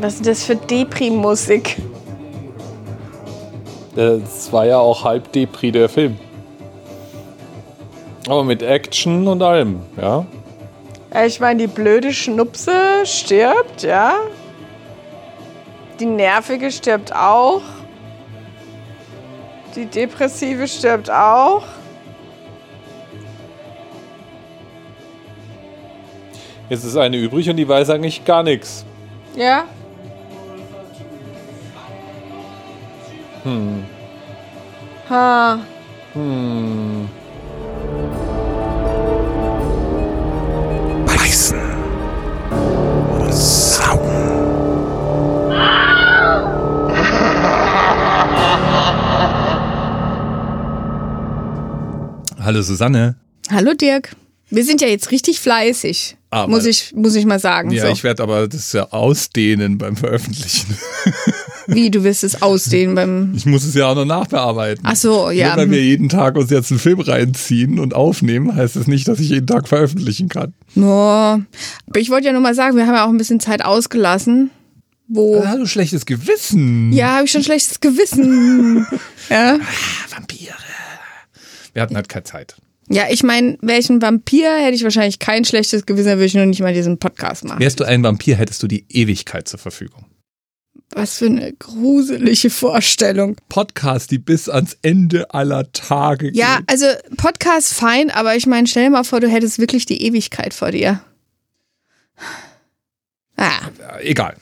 Was ist das für Depri-Musik? Das war ja auch halb Depri der Film. Aber mit Action und allem, ja. Ja, Ich meine, die blöde Schnupse stirbt, ja. Die nervige stirbt auch. Die depressive stirbt auch. Jetzt ist eine übrig und die weiß eigentlich gar nichts. Ja. Hm. Ha. Hm. Beißen und saugen. Hallo Susanne. Hallo Dirk. Wir sind ja jetzt richtig fleißig. Aber- muss, ich, muss ich mal sagen. Ja, so. ich werde aber das ja ausdehnen beim Veröffentlichen. Wie, du willst es ausdehnen beim. Ich muss es ja auch noch nachbearbeiten. Ach so, ja. Nur weil wir jeden Tag uns jetzt einen Film reinziehen und aufnehmen, heißt das nicht, dass ich jeden Tag veröffentlichen kann. Ja. Aber ich wollte ja nur mal sagen, wir haben ja auch ein bisschen Zeit ausgelassen. Wo. Ah, du schlechtes Gewissen. Ja, habe ich schon schlechtes Gewissen. ja. Vampire. Wir hatten halt keine Zeit. Ja, ich meine, welchen Vampir hätte ich wahrscheinlich kein schlechtes Gewissen, dann würde ich nur nicht mal diesen Podcast machen. Wärst du ein Vampir, hättest du die Ewigkeit zur Verfügung. Was für eine gruselige Vorstellung. Podcast, die bis ans Ende aller Tage geht. Ja, also Podcast fein, aber ich meine, stell dir mal vor, du hättest wirklich die Ewigkeit vor dir. Ah, Egal.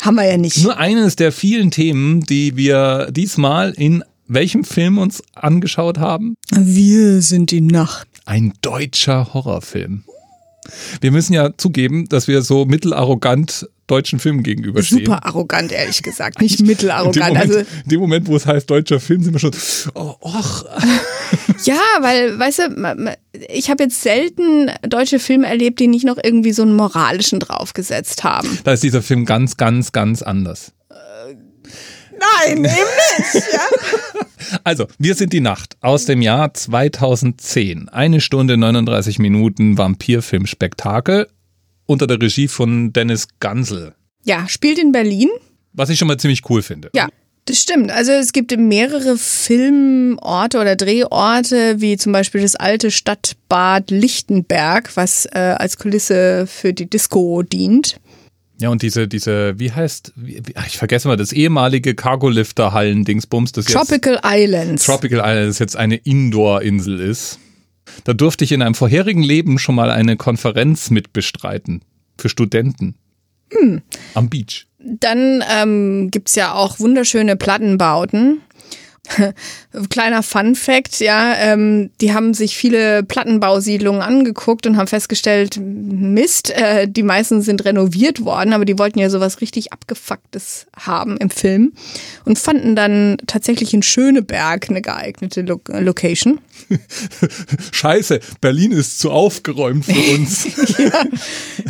haben wir ja nicht. Nur eines der vielen Themen, die wir diesmal in welchem Film uns angeschaut haben? Wir sind die Nacht. Ein deutscher Horrorfilm. Wir müssen ja zugeben, dass wir so mittelarrogant deutschen Filmen gegenüberstehen. Super arrogant, ehrlich gesagt. Nicht In dem, mittelarrogant. Moment, Also, in dem Moment, wo es heißt deutscher Film, sind wir schon, oh, och, ja, weil, weißt du, ich habe jetzt selten deutsche Filme erlebt, die nicht noch irgendwie so einen moralischen draufgesetzt haben. da ist dieser Film ganz, ganz, ganz anders. Nein, eben nicht. Ja? Also, wir sind die Nacht aus dem Jahr 2010. Eine Stunde 39 Minuten Vampirfilm-Spektakel unter der Regie von Dennis Gansel. ja, spielt in Berlin. Was ich schon mal ziemlich cool finde. Ja, das stimmt. Also es gibt mehrere Filmorte oder Drehorte, wie zum Beispiel das alte Stadtbad Lichtenberg, was äh, als Kulisse für die Disco dient. Ja, und diese, diese, wie heißt, wie, ach, ich vergesse mal, das ehemalige Cargolifter-Hallen-Dingsbums, das jetzt Tropical Islands. Tropical Island, das jetzt eine Indoor-Insel ist. Da durfte ich in einem vorherigen Leben schon mal eine Konferenz mit bestreiten. Für Studenten. Hm. Am Beach. Dann ähm, gibt's ja auch wunderschöne Plattenbauten. Kleiner Fun Fact, ja, ähm, die haben sich viele Plattenbausiedlungen angeguckt und haben festgestellt, Mist, äh, die meisten sind renoviert worden, aber die wollten ja sowas richtig abgefucktes haben im Film und fanden dann tatsächlich in Schöneberg eine geeignete Lo Location. Scheiße, Berlin ist zu aufgeräumt für uns.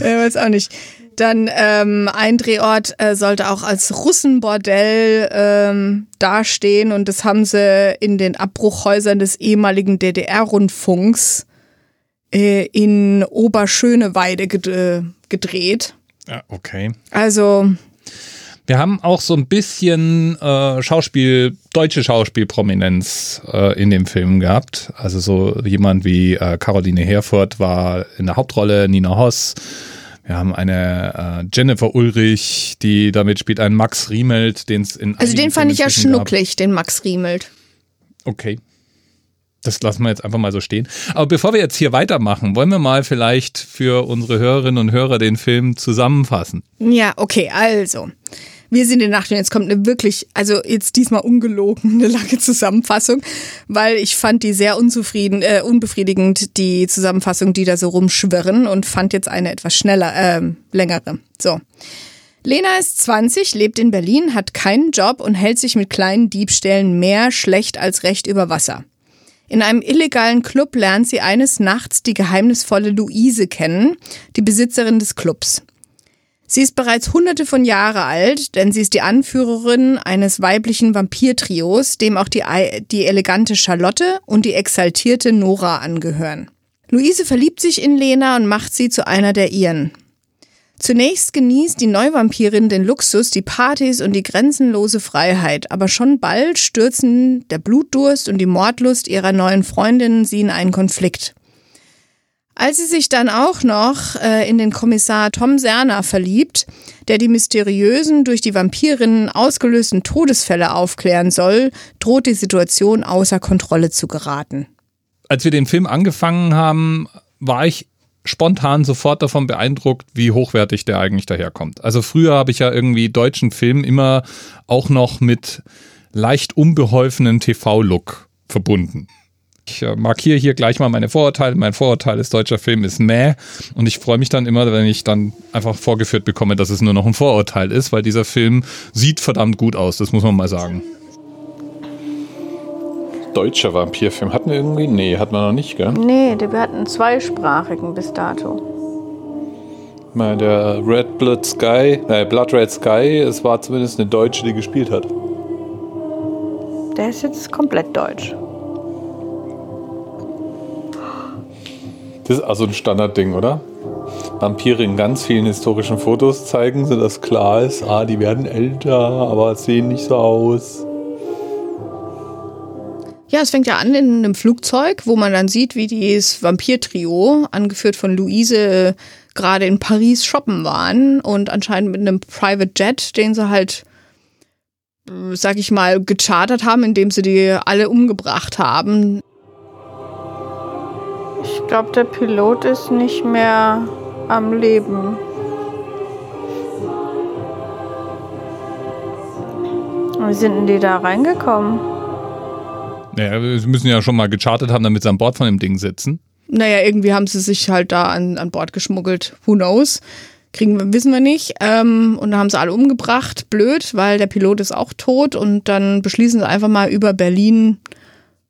äh, weiß auch nicht. Dann ähm, ein Drehort äh, sollte auch als Russenbordell ähm, dastehen und das haben sie in den Abbruchhäusern des ehemaligen DDR-Rundfunks äh, in Oberschöneweide äh, gedreht. ja, okay. Also Wir haben auch so ein bisschen äh, Schauspiel, deutsche Schauspielprominenz äh, in dem Film gehabt. Also so jemand wie äh, Caroline Herfurth war in der Hauptrolle, Nina Hoss. Wir haben eine äh, Jennifer Ulrich, die damit spielt, einen Max Riemelt, den es in also den fand ich ja Filmen gab. schnucklig, den Max Riemelt. Okay. Das lassen wir jetzt einfach mal so stehen. Aber bevor wir jetzt hier weitermachen, wollen wir mal vielleicht für unsere Hörerinnen und Hörer den Film zusammenfassen. Ja, okay, also. Wir sind in der Nacht und jetzt kommt eine wirklich, also jetzt diesmal ungelogen, eine lange Zusammenfassung, weil ich fand die sehr unzufrieden, äh, unbefriedigend, die Zusammenfassung, die da so rumschwirren und fand jetzt eine etwas schneller, ähm, längere. So. Lena ist 20, lebt in Berlin, hat keinen Job und hält sich mit kleinen Diebstählen mehr schlecht als recht über Wasser. In einem illegalen Club lernt sie eines Nachts die geheimnisvolle Luise kennen, die Besitzerin des Clubs. Sie ist bereits hunderte von Jahre alt, denn sie ist die Anführerin eines weiblichen Vampirtrios, dem auch die, die elegante Charlotte und die exaltierte Nora angehören. Luise verliebt sich in Lena und macht sie zu einer der ihren. Zunächst genießt die Neuvampirin den Luxus, die Partys und die grenzenlose Freiheit, aber schon bald stürzen der Blutdurst und die Mordlust ihrer neuen Freundinnen sie in einen Konflikt. Als sie sich dann auch noch äh, in den Kommissar Tom Serner verliebt, der die mysteriösen, durch die Vampirinnen ausgelösten Todesfälle aufklären soll, droht die Situation außer Kontrolle zu geraten. Als wir den Film angefangen haben, war ich spontan sofort davon beeindruckt, wie hochwertig der eigentlich daherkommt. Also früher habe ich ja irgendwie deutschen Film immer auch noch mit leicht unbeholfenem TV-Look verbunden. Ich äh, markiere hier gleich mal meine Vorurteile. Mein Vorurteil ist, deutscher Film ist mäh. Und ich freue mich dann immer, wenn ich dann einfach vorgeführt bekomme, dass es nur noch ein Vorurteil ist, weil dieser Film sieht verdammt gut aus, das muss man mal sagen. Deutscher Vampirfilm. Hatten wir irgendwie? Nee, hatten wir noch nicht, gell? Nee, wir hatten einen zweisprachigen bis dato. Mal der Red Blood Sky, äh, Blood Red Sky, es war zumindest eine Deutsche, die gespielt hat. Der ist jetzt komplett deutsch. Das ist also ein Standardding, oder? Vampire in ganz vielen historischen Fotos zeigen, sodass klar ist, ah, die werden älter, aber sehen nicht so aus. Ja, es fängt ja an in einem Flugzeug, wo man dann sieht, wie dieses Vampir-Trio, angeführt von Luise, gerade in Paris shoppen waren und anscheinend mit einem Private Jet, den sie halt, äh, sag ich mal, gechartert haben, indem sie die alle umgebracht haben. Ich glaube, der Pilot ist nicht mehr am Leben. Wie sind denn die da reingekommen? Naja, wir müssen ja schon mal gechartet haben, damit sie an Bord von dem Ding sitzen. Naja, irgendwie haben sie sich halt da an, an Bord geschmuggelt. Who knows? Kriegen wir, wissen wir nicht. Ähm, und da haben sie alle umgebracht. Blöd, weil der Pilot ist auch tot. Und dann beschließen sie einfach mal über Berlin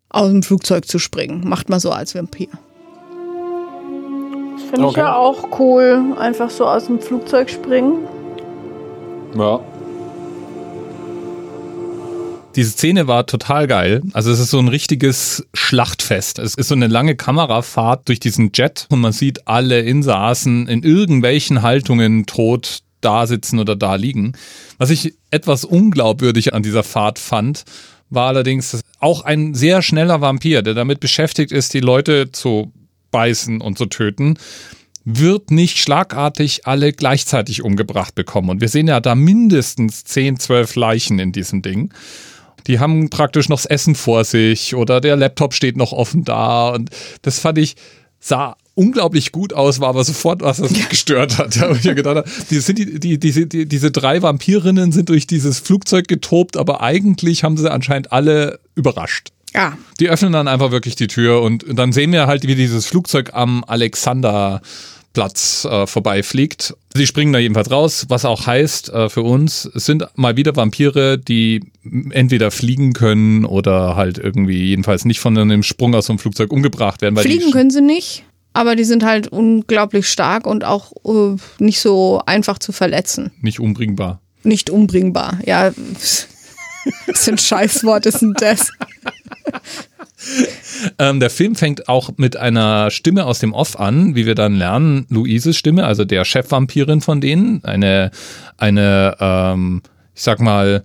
aus dem Flugzeug zu springen. Macht mal so als Vampir. Finde ich Okay. ja auch cool. Einfach so aus dem Flugzeug springen. Ja. Diese Szene war total geil. Also es ist so ein richtiges Schlachtfest. Es ist so eine lange Kamerafahrt durch diesen Jet und man sieht alle Insassen in irgendwelchen Haltungen tot da sitzen oder da liegen. Was ich etwas unglaubwürdig an dieser Fahrt fand, war allerdings auch ein sehr schneller Vampir, der damit beschäftigt ist, die Leute zu beißen und zu töten, wird nicht schlagartig alle gleichzeitig umgebracht bekommen. Und wir sehen ja da mindestens 10, 12 Leichen in diesem Ding. Die haben praktisch noch das Essen vor sich oder der Laptop steht noch offen da. Und das fand ich, sah unglaublich gut aus, war aber sofort was, das mich gestört hat. Wo ich ja gedacht habe, die sind die, die, diese, die, diese drei Vampirinnen sind durch dieses Flugzeug getobt, aber eigentlich haben sie anscheinend alle überrascht. Ja, Die öffnen dann einfach wirklich die Tür und dann sehen wir halt, wie dieses Flugzeug am Alexanderplatz äh, vorbeifliegt. Sie springen da jedenfalls raus, was auch heißt äh, für uns, es sind mal wieder Vampire, die entweder fliegen können oder halt irgendwie jedenfalls nicht von einem Sprung aus so einem Flugzeug umgebracht werden. Fliegen können sie nicht. Aber die sind halt unglaublich stark und auch äh, nicht so einfach zu verletzen. Nicht umbringbar. Nicht umbringbar. Ja, was für ein Scheißwort ist denn das? Ähm, der Film fängt auch mit einer Stimme aus dem Off an, wie wir dann lernen, Luises Stimme, also der Chefvampirin von denen, eine, eine, ähm, ich sag mal,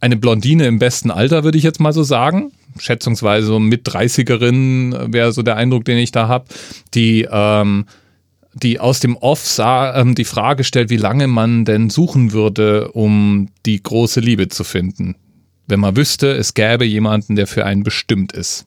eine Blondine im besten Alter, würde ich jetzt mal so sagen. Schätzungsweise so mit 30erin wäre so der Eindruck, den ich da habe, die ähm, die aus dem Off sah, ähm, die Frage stellt, wie lange man denn suchen würde, um die große Liebe zu finden. Wenn man wüsste, es gäbe jemanden, der für einen bestimmt ist.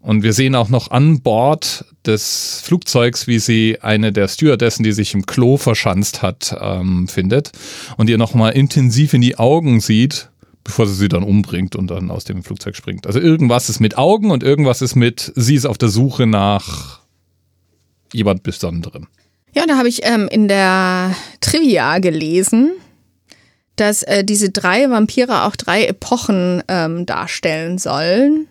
Und wir sehen auch noch an Bord des Flugzeugs, wie sie eine der Stewardessen, die sich im Klo verschanzt hat, ähm, findet und ihr nochmal intensiv in die Augen sieht, bevor sie sie dann umbringt und dann aus dem Flugzeug springt. Also irgendwas ist mit Augen und irgendwas ist mit, sie ist auf der Suche nach jemand Besonderem. Ja, da habe ich ähm, in der Trivia gelesen, dass äh, diese drei Vampire auch drei Epochen ähm, darstellen sollen.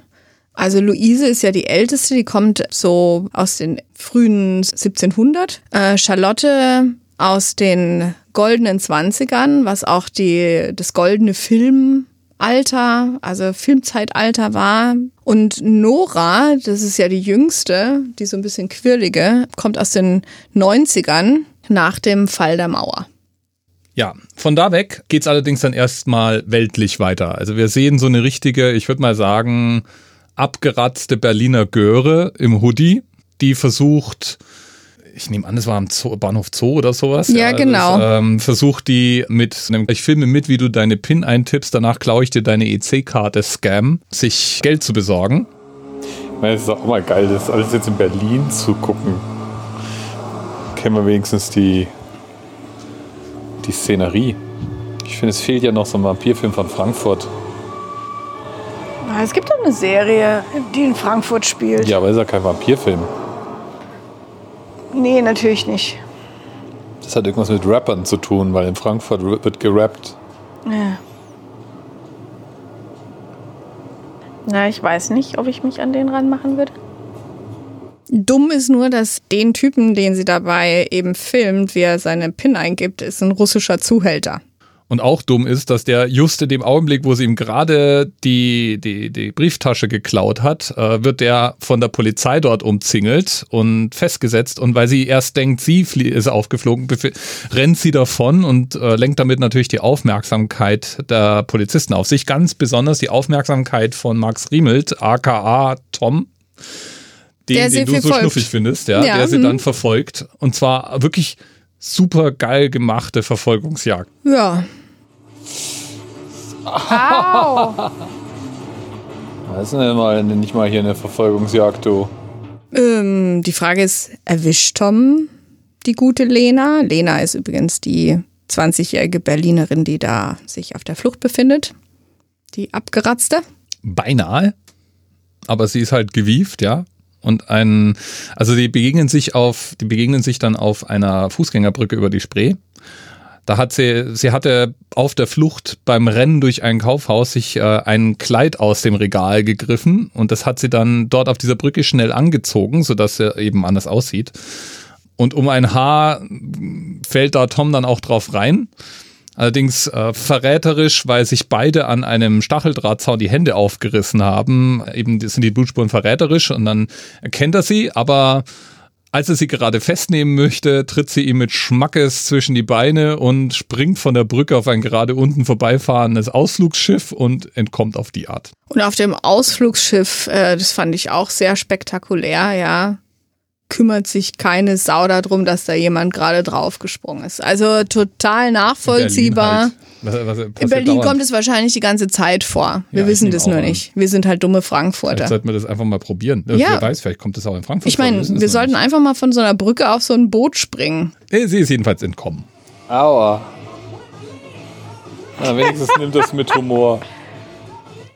Also Luise ist ja die älteste, die kommt so aus den frühen 1700. Äh, Charlotte aus den goldenen Zwanzigern, was auch die, das goldene Filmalter, also Filmzeitalter war. Und Nora, das ist ja die jüngste, die so ein bisschen quirlige, kommt aus den 90ern. nach dem Fall der Mauer. Ja, von da weg geht's allerdings dann erstmal weltlich weiter. Also wir sehen so eine richtige, ich würde mal sagen, abgeratzte Berliner Göre im Hoodie, die versucht, ich nehme an, es war am Zoo, Bahnhof Zoo oder sowas. Ja, genau. Das, ähm, versucht die mit einem, ich filme mit, wie du deine PIN eintippst, danach klaue ich dir deine EC-Karte Scam, sich Geld zu besorgen. Ich meine, es ist auch mal geil, das alles jetzt in Berlin zu gucken. Kennen wir wenigstens die, die Szenerie. Ich finde, es fehlt ja noch so ein Vampirfilm von Frankfurt. Es gibt doch eine Serie, die in Frankfurt spielt. Ja, aber ist ja kein Vampirfilm. Nee, natürlich nicht. Das hat irgendwas mit Rappern zu tun, weil in Frankfurt wird gerappt. Ja. Na, ich weiß nicht, ob ich mich an den ranmachen würde. Dumm ist nur, dass den Typen, den sie dabei eben filmt, wie er seine PIN eingibt, ist ein russischer Zuhälter. Und auch dumm ist, dass der just in dem Augenblick, wo sie ihm gerade die, die, die Brieftasche geklaut hat, äh, wird der von der Polizei dort umzingelt und festgesetzt. Und weil sie erst denkt, sie ist aufgeflogen, rennt sie davon und äh, lenkt damit natürlich die Aufmerksamkeit der Polizisten auf sich. Ganz besonders die Aufmerksamkeit von Max Riemelt, aka Tom. Den, Der sie den du so schnuffig findest, ja, Ja, der sie mhm. dann verfolgt. Und zwar wirklich super geil gemachte Verfolgungsjagd. Ja, Au! Das ist nicht mal, nicht mal hier eine Verfolgungsjagd, du. ähm, die Frage ist, erwischt Tom die gute Lena? Lena ist übrigens die 20-jährige Berlinerin, die da sich auf der Flucht befindet. Die abgeratzte. Beinahe. Aber sie ist halt gewieft, ja. Und ein, also die begegnen sich auf, die begegnen sich dann auf einer Fußgängerbrücke über die Spree. Da hat sie, sie hatte auf der Flucht beim Rennen durch ein Kaufhaus sich äh, ein Kleid aus dem Regal gegriffen und das hat sie dann dort auf dieser Brücke schnell angezogen, sodass er eben anders aussieht. Und um ein Haar fällt da Tom dann auch drauf rein. Allerdings äh, verräterisch, weil sich beide an einem Stacheldrahtzaun die Hände aufgerissen haben. Eben sind die Blutspuren verräterisch und dann erkennt er sie, aber als er sie gerade festnehmen möchte, tritt sie ihm mit Schmackes zwischen die Beine und springt von der Brücke auf ein gerade unten vorbeifahrendes Ausflugsschiff und entkommt auf die Art. Und auf dem Ausflugsschiff, äh, das fand ich auch sehr spektakulär, ja, kümmert sich keine Sau darum, dass da jemand gerade draufgesprungen ist. Also total nachvollziehbar. In Berlin, halt. was, was In Berlin kommt es wahrscheinlich die ganze Zeit vor. Wir Ja, wissen das nur an. nicht. Wir sind halt dumme Vielleicht Frankfurter. sollten wir das einfach mal probieren. Ja. Wer weiß, vielleicht kommt das auch in Frankfurt. Ich vor, meine, es wir sollten nicht. einfach mal von so einer Brücke auf so ein Boot springen. Nee, Sie ist jedenfalls entkommen. Aua. Na, wenigstens nimmt das mit Humor.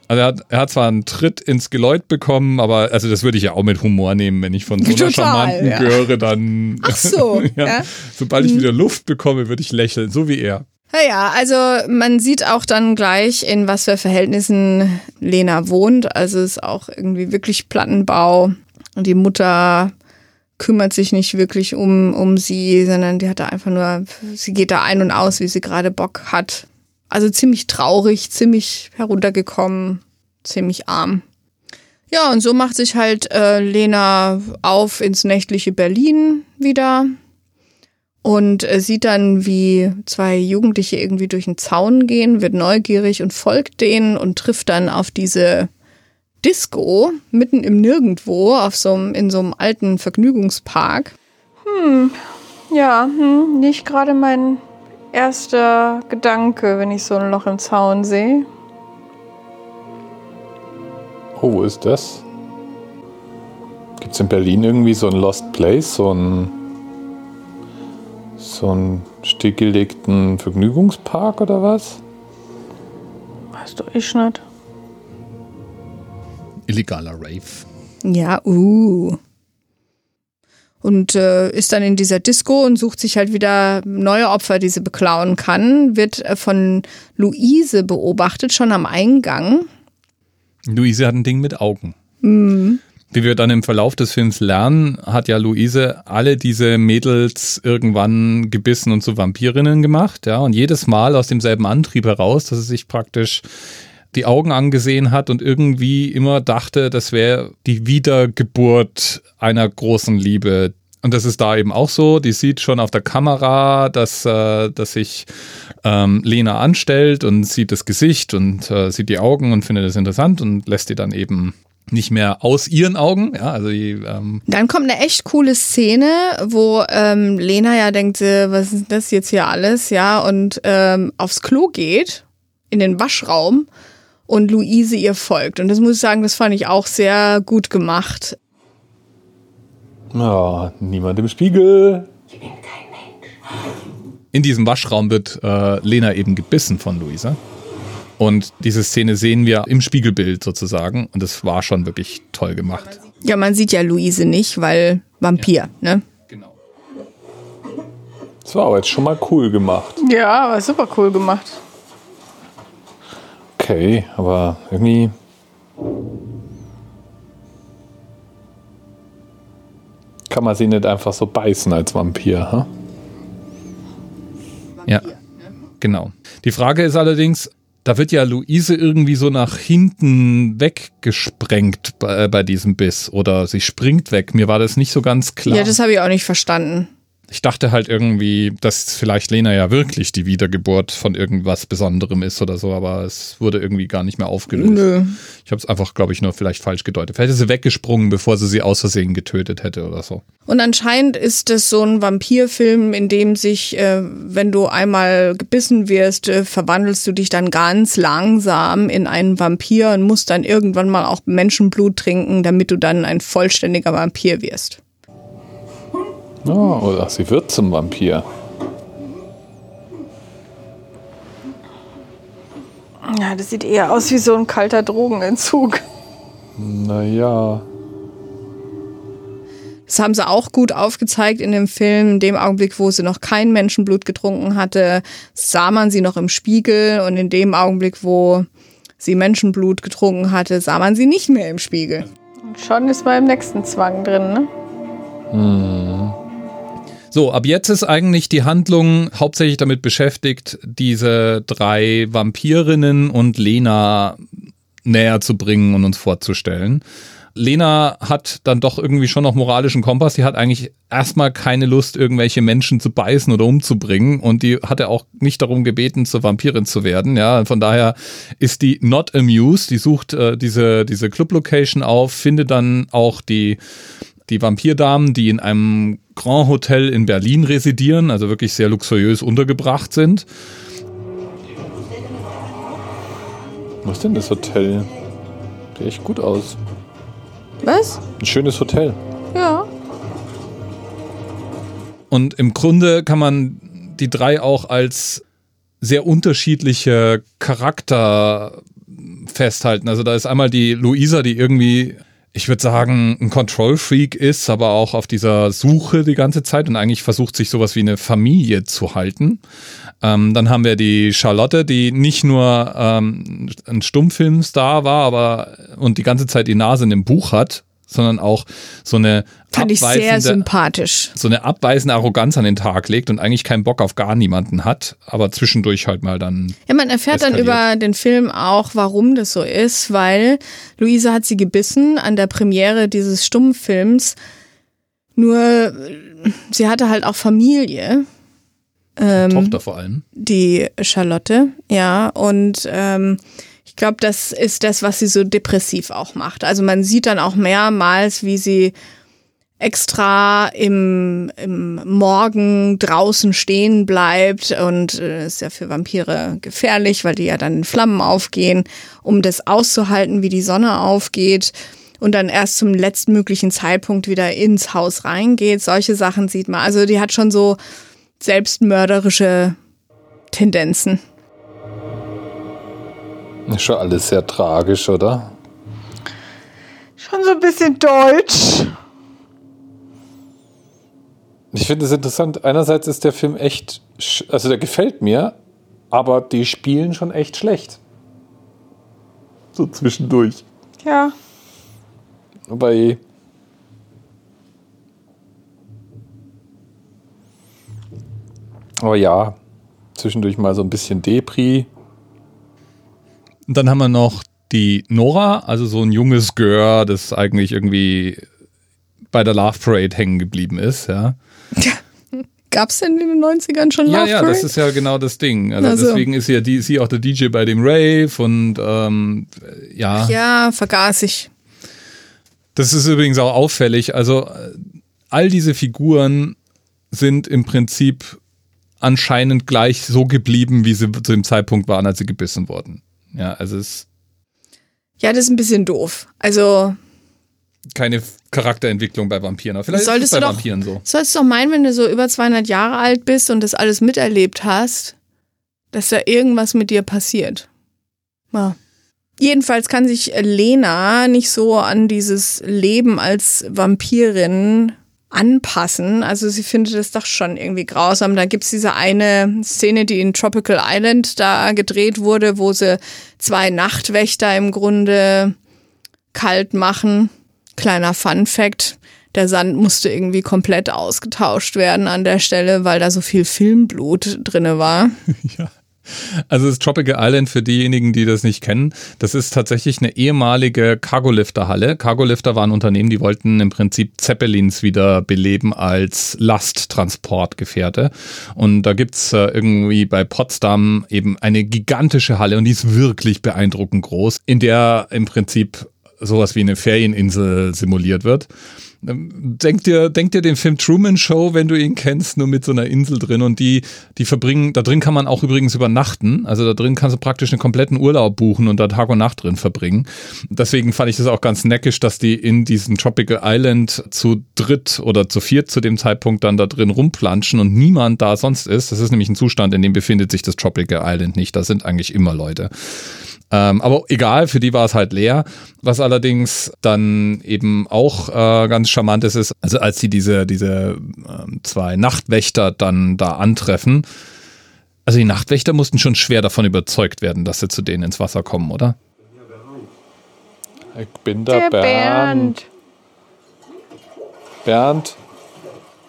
Also er hat, er hat zwar einen Tritt ins Geläut bekommen, aber also das würde ich ja auch mit Humor nehmen, wenn ich von so einer Total, charmanten ja. Göre dann. Ach so, ja. ja. Sobald ich wieder Luft bekomme, würde ich lächeln, so wie er. Naja, also man sieht auch dann gleich, in was für Verhältnissen Lena wohnt. Also es ist auch irgendwie wirklich Plattenbau. Und die Mutter kümmert sich nicht wirklich um, um sie, sondern die hat da einfach nur, sie geht da ein und aus, wie sie gerade Bock hat. Also ziemlich traurig, ziemlich heruntergekommen, ziemlich arm. Ja, und so macht sich halt äh, Lena auf ins nächtliche Berlin wieder und äh, sieht dann, wie zwei Jugendliche irgendwie durch den Zaun gehen, wird neugierig und folgt denen und trifft dann auf diese Disco mitten im Nirgendwo auf so in so einem alten Vergnügungspark. Ja, hm, nicht gerade mein erster Gedanke, wenn ich so ein Loch im Zaun sehe. Oh, wo ist das? Gibt es in Berlin irgendwie so ein Lost Place, so ein so einen stillgelegten Vergnügungspark oder was? Weißt du, ich nicht. Illegaler Rave. Ja, uh. Und äh, ist dann in dieser Disco und sucht sich halt wieder neue Opfer, die sie beklauen kann. Wird äh, von Luise beobachtet, schon am Eingang. Luise hat ein Ding mit Augen. Wie wir dann im Verlauf des Films lernen, hat ja Luise alle diese Mädels irgendwann gebissen und zu Vampirinnen gemacht, ja, und jedes Mal aus demselben Antrieb heraus, dass sie sich praktisch die Augen angesehen hat und irgendwie immer dachte, das wäre die Wiedergeburt einer großen Liebe. Und das ist da eben auch so. Die sieht schon auf der Kamera, dass, äh, dass sich ähm, Lena anstellt und sieht das Gesicht und äh, sieht die Augen und findet es interessant und lässt die dann eben nicht mehr aus ihren Augen. Ja, also die, ähm, Dann kommt eine echt coole Szene, wo ähm, Lena ja denkt, äh, was ist das jetzt hier alles, ja, und ähm, aufs Klo geht, in den Waschraum und Luise ihr folgt. Und das muss ich sagen, das fand ich auch sehr gut gemacht. Ja, niemand im Spiegel. in diesem Waschraum wird äh, Lena eben gebissen von Luisa. Und diese Szene sehen wir im Spiegelbild sozusagen. Und das war schon wirklich toll gemacht. Ja, man sieht ja Luise nicht, weil Vampir, ne? Genau. Das war aber jetzt schon mal cool gemacht. Ja, war super cool gemacht. Okay, aber irgendwie. Kann man sie nicht einfach so beißen als Vampir, ha? Ja, genau. Die Frage ist allerdings, da wird ja Luise irgendwie so nach hinten weggesprengt bei, äh, bei diesem Biss oder sie springt weg. Mir war das nicht so ganz klar. Ja, das habe ich auch nicht verstanden. Ich dachte halt irgendwie, dass vielleicht Lena ja wirklich die Wiedergeburt von irgendwas Besonderem ist oder so, aber es wurde irgendwie gar nicht mehr aufgelöst. Nö. Ich habe es einfach, glaube ich, nur vielleicht falsch gedeutet. Vielleicht ist sie weggesprungen, bevor sie sie aus Versehen getötet hätte oder so. Und anscheinend ist es so ein Vampirfilm, in dem sich, äh, wenn du einmal gebissen wirst, äh, verwandelst du dich dann ganz langsam in einen Vampir und musst dann irgendwann mal auch Menschenblut trinken, damit du dann ein vollständiger Vampir wirst. Ja, oder sie wird zum Vampir. Ja, das sieht eher aus wie so ein kalter Drogenentzug. Naja. Das haben sie auch gut aufgezeigt in dem Film. In dem Augenblick, wo sie noch kein Menschenblut getrunken hatte, sah man sie noch im Spiegel. Und in dem Augenblick, wo sie Menschenblut getrunken hatte, sah man sie nicht mehr im Spiegel. Und schon ist man im nächsten Zwang drin, ne? So, ab jetzt ist eigentlich die Handlung hauptsächlich damit beschäftigt, diese drei Vampirinnen und Lena näher zu bringen und uns vorzustellen. Lena hat dann doch irgendwie schon noch moralischen Kompass. Die hat eigentlich erstmal keine Lust, irgendwelche Menschen zu beißen oder umzubringen. Und die hatte auch nicht darum gebeten, zur Vampirin zu werden. Ja, von daher ist die not amused. Die sucht äh, diese, diese Club-Location auf, findet dann auch die, die Vampirdamen, die in einem Grand Hotel in Berlin residieren, also wirklich sehr luxuriös untergebracht sind. Was ist denn das Hotel? Sieht echt gut aus. Was? Ein schönes Hotel. Ja. Und im Grunde kann man die drei auch als sehr unterschiedliche Charakter festhalten. Also da ist einmal die Luisa, die irgendwie, ich würde sagen, ein Control-Freak ist, aber auch auf dieser Suche die ganze Zeit und eigentlich versucht, sich sowas wie eine Familie zu halten. Ähm, dann haben wir die Charlotte, die nicht nur ähm, ein Stummfilmstar war, aber und die ganze Zeit die Nase in dem Buch hat, sondern auch so eine Fand ich sehr sympathisch. so eine abweisende Arroganz an den Tag legt und eigentlich keinen Bock auf gar niemanden hat, aber zwischendurch halt mal dann. Ja, man erfährt dann Eskaliert. über den Film auch, warum das so ist, weil Luise hat sie gebissen an der Premiere dieses Stummfilms. Nur sie hatte halt auch Familie, Ähm. Tochter vor allem. die Charlotte, ja, und ähm, glaube, das ist das, was sie so depressiv auch macht. Also man sieht dann auch mehrmals, wie sie extra im, im Morgen draußen stehen bleibt und äh, ist ja für Vampire gefährlich, weil die ja dann in Flammen aufgehen, um das auszuhalten, wie die Sonne aufgeht und dann erst zum letztmöglichen Zeitpunkt wieder ins Haus reingeht. Solche Sachen sieht man. Also die hat schon so selbstmörderische Tendenzen. Ist schon alles sehr tragisch, oder? Schon so ein bisschen deutsch. Ich finde es interessant. Einerseits ist der Film echt, also der gefällt mir, aber die spielen schon echt schlecht. So zwischendurch. Ja. Wobei. Aber ja, zwischendurch mal so ein bisschen Depri. Und dann haben wir noch die Nora, also so ein junges Girl, das eigentlich irgendwie bei der Love Parade hängen geblieben ist, ja. Gab es denn in den 90ern schon Ja, Love ja, Parade? das ist ja genau das Ding. Also, Also. deswegen ist ja die, sie auch der DJ bei dem Rave und ähm, ja. ja, vergaß ich. Das ist übrigens auch auffällig. Also äh, all diese Figuren sind im Prinzip anscheinend gleich so geblieben, wie sie zu dem Zeitpunkt waren, als sie gebissen wurden. Ja, also es Ja, das ist ein bisschen doof. Also, keine Charakterentwicklung bei Vampiren. Aber vielleicht Solltest ist es bei du doch- Vampiren so. sollst du doch meinen, wenn du so über 200 Jahre alt bist und das alles miterlebt hast, dass da irgendwas mit dir passiert. Ja. Jedenfalls kann sich Lena nicht so an dieses Leben als Vampirin anpassen. Also sie findet es doch schon irgendwie grausam. Da gibt's diese eine Szene, die in Tropical Island da gedreht wurde, wo sie zwei Nachtwächter im Grunde kalt machen. Kleiner Fun Fact. Der Sand musste irgendwie komplett ausgetauscht werden an der Stelle, weil da so viel Filmblut drinne war. Also das Tropical Island für diejenigen, die das nicht kennen, das ist tatsächlich eine ehemalige Cargolifter-Halle. Cargolifter waren Unternehmen, die wollten im Prinzip Zeppelins wieder beleben als Lasttransportgefährte. Und da gibt's äh, irgendwie bei Potsdam eben eine gigantische Halle und die ist wirklich beeindruckend groß, in der im Prinzip sowas wie eine Ferieninsel simuliert wird. Ähm, Denk dir, denk dir den Film Truman Show, wenn du ihn kennst, nur mit so einer Insel drin und die, die verbringen, da drin kann man auch übrigens übernachten. Also da drin kannst du praktisch einen kompletten Urlaub buchen und da Tag und Nacht drin verbringen. Deswegen fand ich das auch ganz neckisch, dass die in diesem Tropical Island zu dritt oder zu viert zu dem Zeitpunkt dann da drin rumplanschen und niemand da sonst ist. Das ist nämlich ein Zustand, in dem befindet sich das Tropical Island nicht. Da sind eigentlich immer Leute. Ähm, aber egal, für die war es halt leer. Was allerdings dann eben auch äh, ganz charmant ist, ist, also als sie diese, diese ähm, zwei Nachtwächter dann da antreffen, also die Nachtwächter mussten schon schwer davon überzeugt werden, dass sie zu denen ins Wasser kommen, oder? Ich bin der, Bernd. Bernd,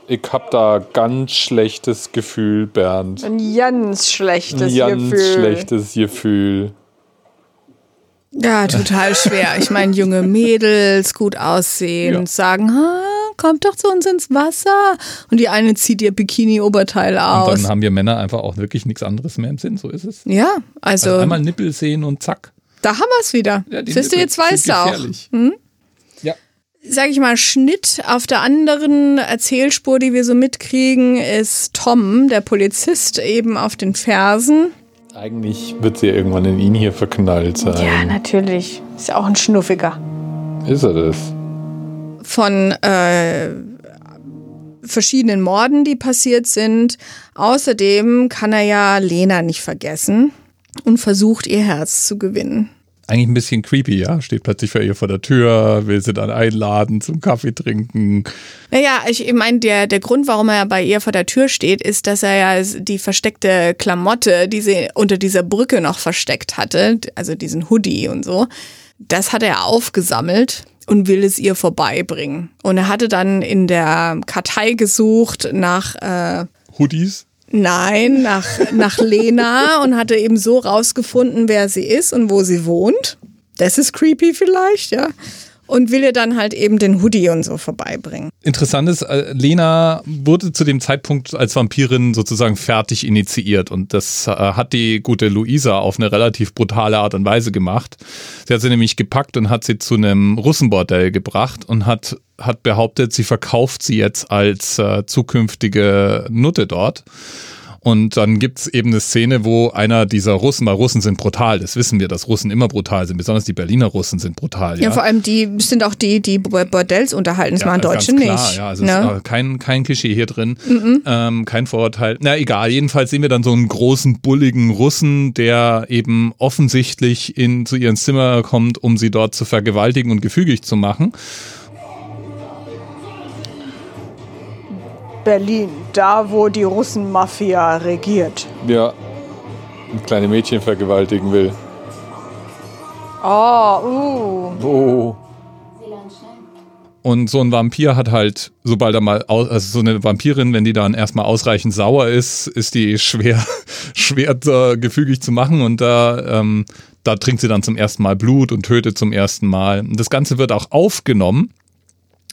ich hab da ganz schlechtes Gefühl, Bernd. Ein ganz schlechtes Ganz Gefühl. schlechtes Gefühl. Ja, total schwer. Ich meine, junge Mädels, gut aussehen, Ja. sagen, ha, kommt doch zu uns ins Wasser. Und die eine zieht ihr Bikini-Oberteil Und aus. dann haben wir Männer einfach auch wirklich nichts anderes mehr im Sinn, so ist es. ja, also, Also einmal Nippel sehen und zack. da haben wir es wieder. Ja, Siehst du, jetzt weißt du auch. gefährlich. Ja. Sag ich mal, Schnitt auf der anderen Erzählspur, die wir so mitkriegen, ist Tom, der Polizist, eben auf den Fersen. Eigentlich wird sie ja irgendwann in ihn hier verknallt Ja, sein. natürlich. Ist ja auch ein Schnuffiger. Ist er das? von äh, verschiedenen Morden, die passiert sind. Außerdem kann er ja Lena nicht vergessen und versucht, ihr Herz zu gewinnen. Eigentlich ein bisschen creepy, ja. Steht plötzlich für ihr vor der Tür, will sie dann einladen zum Kaffee trinken. Naja, ich, ich meine, der, der Grund, warum er bei ihr vor der Tür steht, ist, dass er ja die versteckte Klamotte, die sie unter dieser Brücke noch versteckt hatte, also diesen Hoodie und so, das hat er aufgesammelt und will es ihr vorbeibringen. Und er hatte dann in der Kartei gesucht nach äh, Hoodies. Nein, nach, nach Lena und hatte eben so rausgefunden, wer sie ist und wo sie wohnt. Das ist creepy vielleicht, ja. Und will ihr dann halt eben den Hoodie und so vorbeibringen. Interessant ist, äh, Lena wurde zu dem Zeitpunkt als Vampirin sozusagen fertig initiiert und das äh, hat die gute Luisa auf eine relativ brutale Art und Weise gemacht. Sie hat sie nämlich gepackt und hat sie zu einem Russenbordell gebracht und hat, hat behauptet, sie verkauft sie jetzt als äh, zukünftige Nutte dort. Und dann gibt's eben eine Szene, wo einer dieser Russen, weil Russen sind brutal, das wissen wir, dass Russen immer brutal sind, besonders die Berliner Russen sind brutal. Ja, vor allem die sind auch die, die Bo- Bordells unterhalten. Das machen ganz Deutsche klar, nicht. Ja, also ne? kein, kein Klischee hier drin, ähm, kein Vorurteil. Na egal, jedenfalls sehen wir dann so einen großen, bulligen Russen, der eben offensichtlich in, zu ihrem Zimmer kommt, um sie dort zu vergewaltigen und gefügig zu machen. Berlin, da wo die Russenmafia regiert. Ja. Ein kleines Mädchen vergewaltigen will. Oh, uh. Oh. Und so ein Vampir hat halt, sobald er mal, aus, also so eine Vampirin, wenn die dann erstmal ausreichend sauer ist, ist die schwer, schwer äh, gefügig zu machen und da, ähm, da trinkt sie dann zum ersten Mal Blut und tötet zum ersten Mal. Und das Ganze wird auch aufgenommen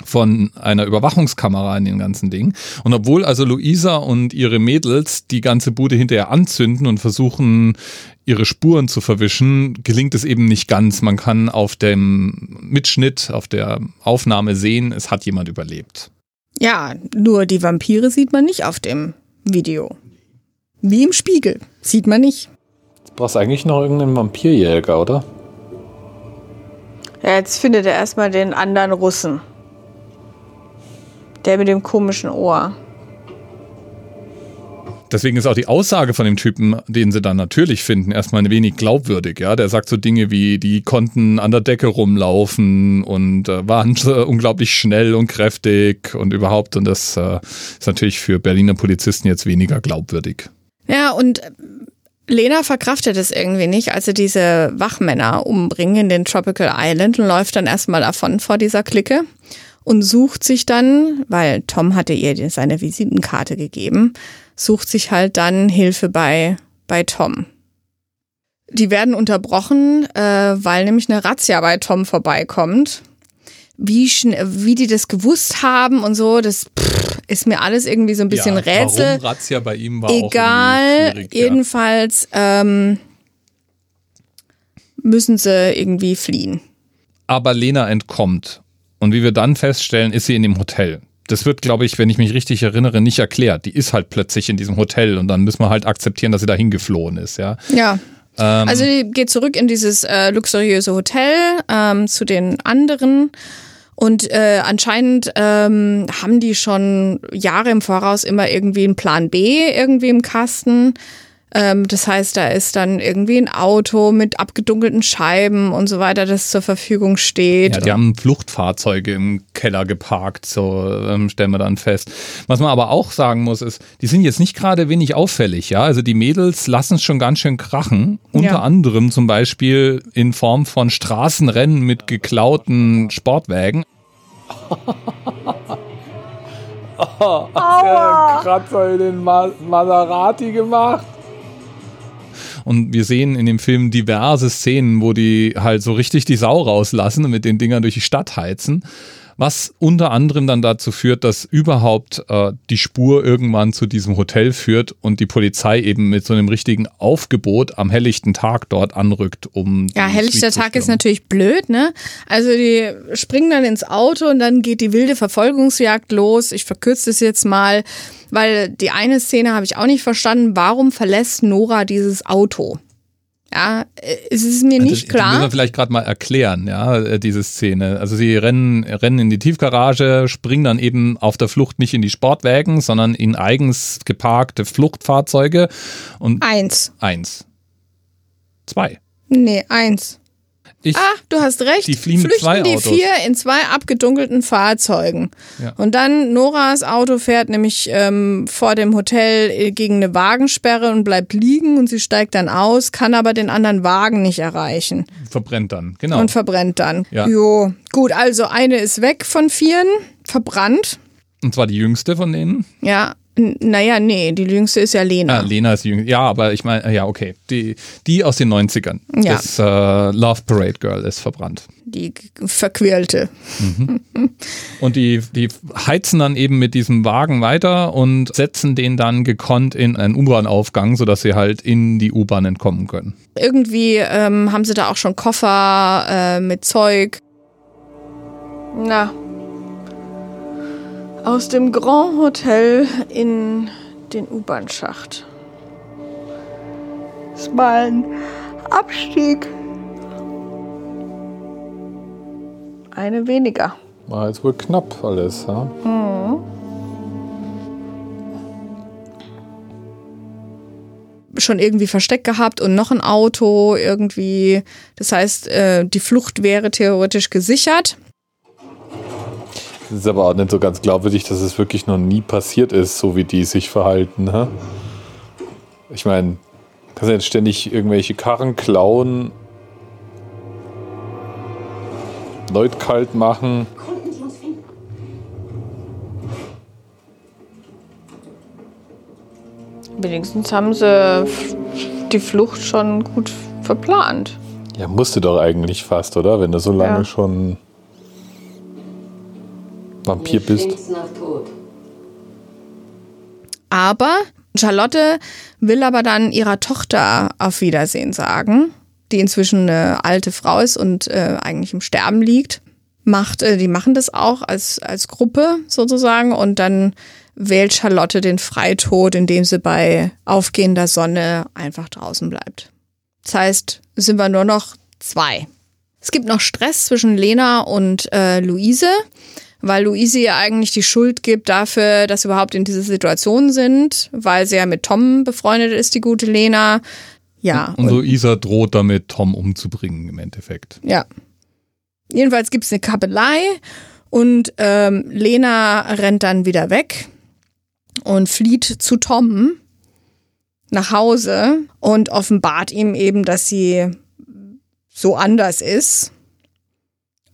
von einer Überwachungskamera in den ganzen Ding. Und obwohl also Luisa und ihre Mädels die ganze Bude hinterher anzünden und versuchen, ihre Spuren zu verwischen, gelingt es eben nicht ganz. Man kann auf dem Mitschnitt, auf der Aufnahme sehen, es hat jemand überlebt. Ja, nur die Vampire sieht man nicht auf dem Video. Wie im Spiegel. Sieht man nicht. Du brauchst eigentlich noch irgendeinen Vampirjäger, oder? Ja, jetzt findet er erstmal den anderen Russen. Der mit dem komischen Ohr. Deswegen ist auch die Aussage von dem Typen, den sie dann natürlich finden, erstmal ein wenig glaubwürdig. Ja, der sagt so Dinge wie, die konnten an der Decke rumlaufen und äh, waren äh, unglaublich schnell und kräftig und überhaupt. Und das äh, ist natürlich für Berliner Polizisten jetzt weniger glaubwürdig. Ja, und Lena verkraftet es irgendwie nicht, als sie diese Wachmänner umbringen in den Tropical Island und läuft dann erstmal davon vor dieser Clique und sucht sich dann, weil Tom hatte ihr seine Visitenkarte gegeben, sucht sich halt dann Hilfe bei, bei Tom. Die werden unterbrochen, äh, weil nämlich eine Razzia bei Tom vorbeikommt. Wie, wie die das gewusst haben und so, das pff, ist mir alles irgendwie so ein bisschen ja, Rätsel. Warum Razzia bei ihm war Egal, auch jedenfalls ähm, müssen sie irgendwie fliehen. Ja. Aber Lena entkommt. Und wie wir dann feststellen, ist sie in dem Hotel. Das wird, glaube ich, wenn ich mich richtig erinnere, nicht erklärt. Die ist halt plötzlich in diesem Hotel und dann müssen wir halt akzeptieren, dass sie da hingeflohen ist, ja. Ja. Ähm, Also die geht zurück in dieses äh, luxuriöse Hotel ähm, zu den anderen. Und äh, anscheinend ähm, haben die schon Jahre im Voraus immer irgendwie einen Plan B irgendwie im Kasten. Ähm, das heißt, da ist dann irgendwie ein Auto mit abgedunkelten Scheiben und so weiter, das zur Verfügung steht. Ja, die haben Fluchtfahrzeuge im Keller geparkt, so ähm, stellen wir dann fest. Was man aber auch sagen muss, ist, die sind jetzt nicht gerade wenig auffällig, ja. Also die Mädels lassen es schon ganz schön krachen. Unter Ja. anderem zum Beispiel in Form von Straßenrennen mit geklauten Sportwagen. Kratzer in den Ma Maserati gemacht. Und wir sehen in dem Film diverse Szenen, wo die halt so richtig die Sau rauslassen und mit den Dingern durch die Stadt heizen. Was unter anderem dann dazu führt, dass überhaupt äh, die Spur irgendwann zu diesem Hotel führt und die Polizei eben mit so einem richtigen Aufgebot am helllichten Tag dort anrückt, um. Ja, helllichter Tag ist natürlich blöd, ne? Also die springen dann ins Auto und dann geht die wilde Verfolgungsjagd los. Ich verkürze es jetzt mal, weil die eine Szene habe ich auch nicht verstanden. Warum verlässt Nora dieses Auto? Ja, äh, es ist mir Also, nicht die müssen wir klar. vielleicht gerade mal erklären, ja, äh, diese Szene. Also sie rennen, rennen in die Tiefgarage, springen dann eben auf der Flucht nicht in die Sportwagen, sondern in eigens geparkte Fluchtfahrzeuge und Eins. eins. Zwei. Nee, eins. Ich, Ah, du hast recht. Die fliehen mit Flüchten zwei die Autos. vier in zwei abgedunkelten Fahrzeugen. Ja. Und dann Noras Auto fährt nämlich ähm, vor dem Hotel äh, gegen eine Wagensperre und bleibt liegen und sie steigt dann aus, kann aber den anderen Wagen nicht erreichen verbrennt dann, genau. und verbrennt dann. Ja. Jo, gut, also eine ist weg von vieren, verbrannt. Und zwar die jüngste von denen. Ja, N naja, nee, die jüngste ist ja Lena. Ah, Lena ist die jüngste. Ja, aber ich meine, ja, okay. Die, die aus den 90ern. Ja. Das äh, Love Parade Girl ist verbrannt. Die verquirlte. Und die, die heizen dann eben mit diesem Wagen weiter und setzen den dann gekonnt in einen U-Bahn-Aufgang, sodass sie halt in die U-Bahn entkommen können. Irgendwie ähm, haben sie da auch schon Koffer äh, mit Zeug. Na. Aus dem Grand Hotel in den U-Bahn-Schacht. Ist mal ein Abstieg. Eine weniger. War jetzt wohl knapp alles, ja? schon irgendwie versteckt gehabt und noch ein Auto irgendwie. Das heißt, äh, die Flucht wäre theoretisch gesichert. Es ist aber auch nicht so ganz glaubwürdig, dass es wirklich noch nie passiert ist, so wie die sich verhalten. Hä? Ich meine, kannst du jetzt ständig irgendwelche Karren klauen, Leute kalt machen. Wenigstens haben sie die Flucht schon gut verplant. Ja, musste doch eigentlich fast, oder? Wenn du so lange Ja. schon. Vampir bist. Stinkst nach Tod. Aber Charlotte will aber dann ihrer Tochter auf Wiedersehen sagen, die inzwischen eine alte Frau ist und äh, eigentlich im Sterben liegt. Macht, äh, die machen das auch als, als Gruppe sozusagen und dann wählt Charlotte den Freitod, indem sie bei aufgehender Sonne einfach draußen bleibt. Das heißt, sind wir nur noch zwei. Es gibt noch Stress zwischen Lena und äh, Luise, weil Luise ihr eigentlich die Schuld gibt dafür, dass sie überhaupt in dieser Situation sind, weil sie ja mit Tom befreundet ist, die gute Lena. Ja. Und Luisa droht damit, Tom umzubringen im Endeffekt. Ja. Jedenfalls gibt es eine Kabelei und ähm, Lena rennt dann wieder weg und flieht zu Tom nach Hause und offenbart ihm eben, dass sie so anders ist.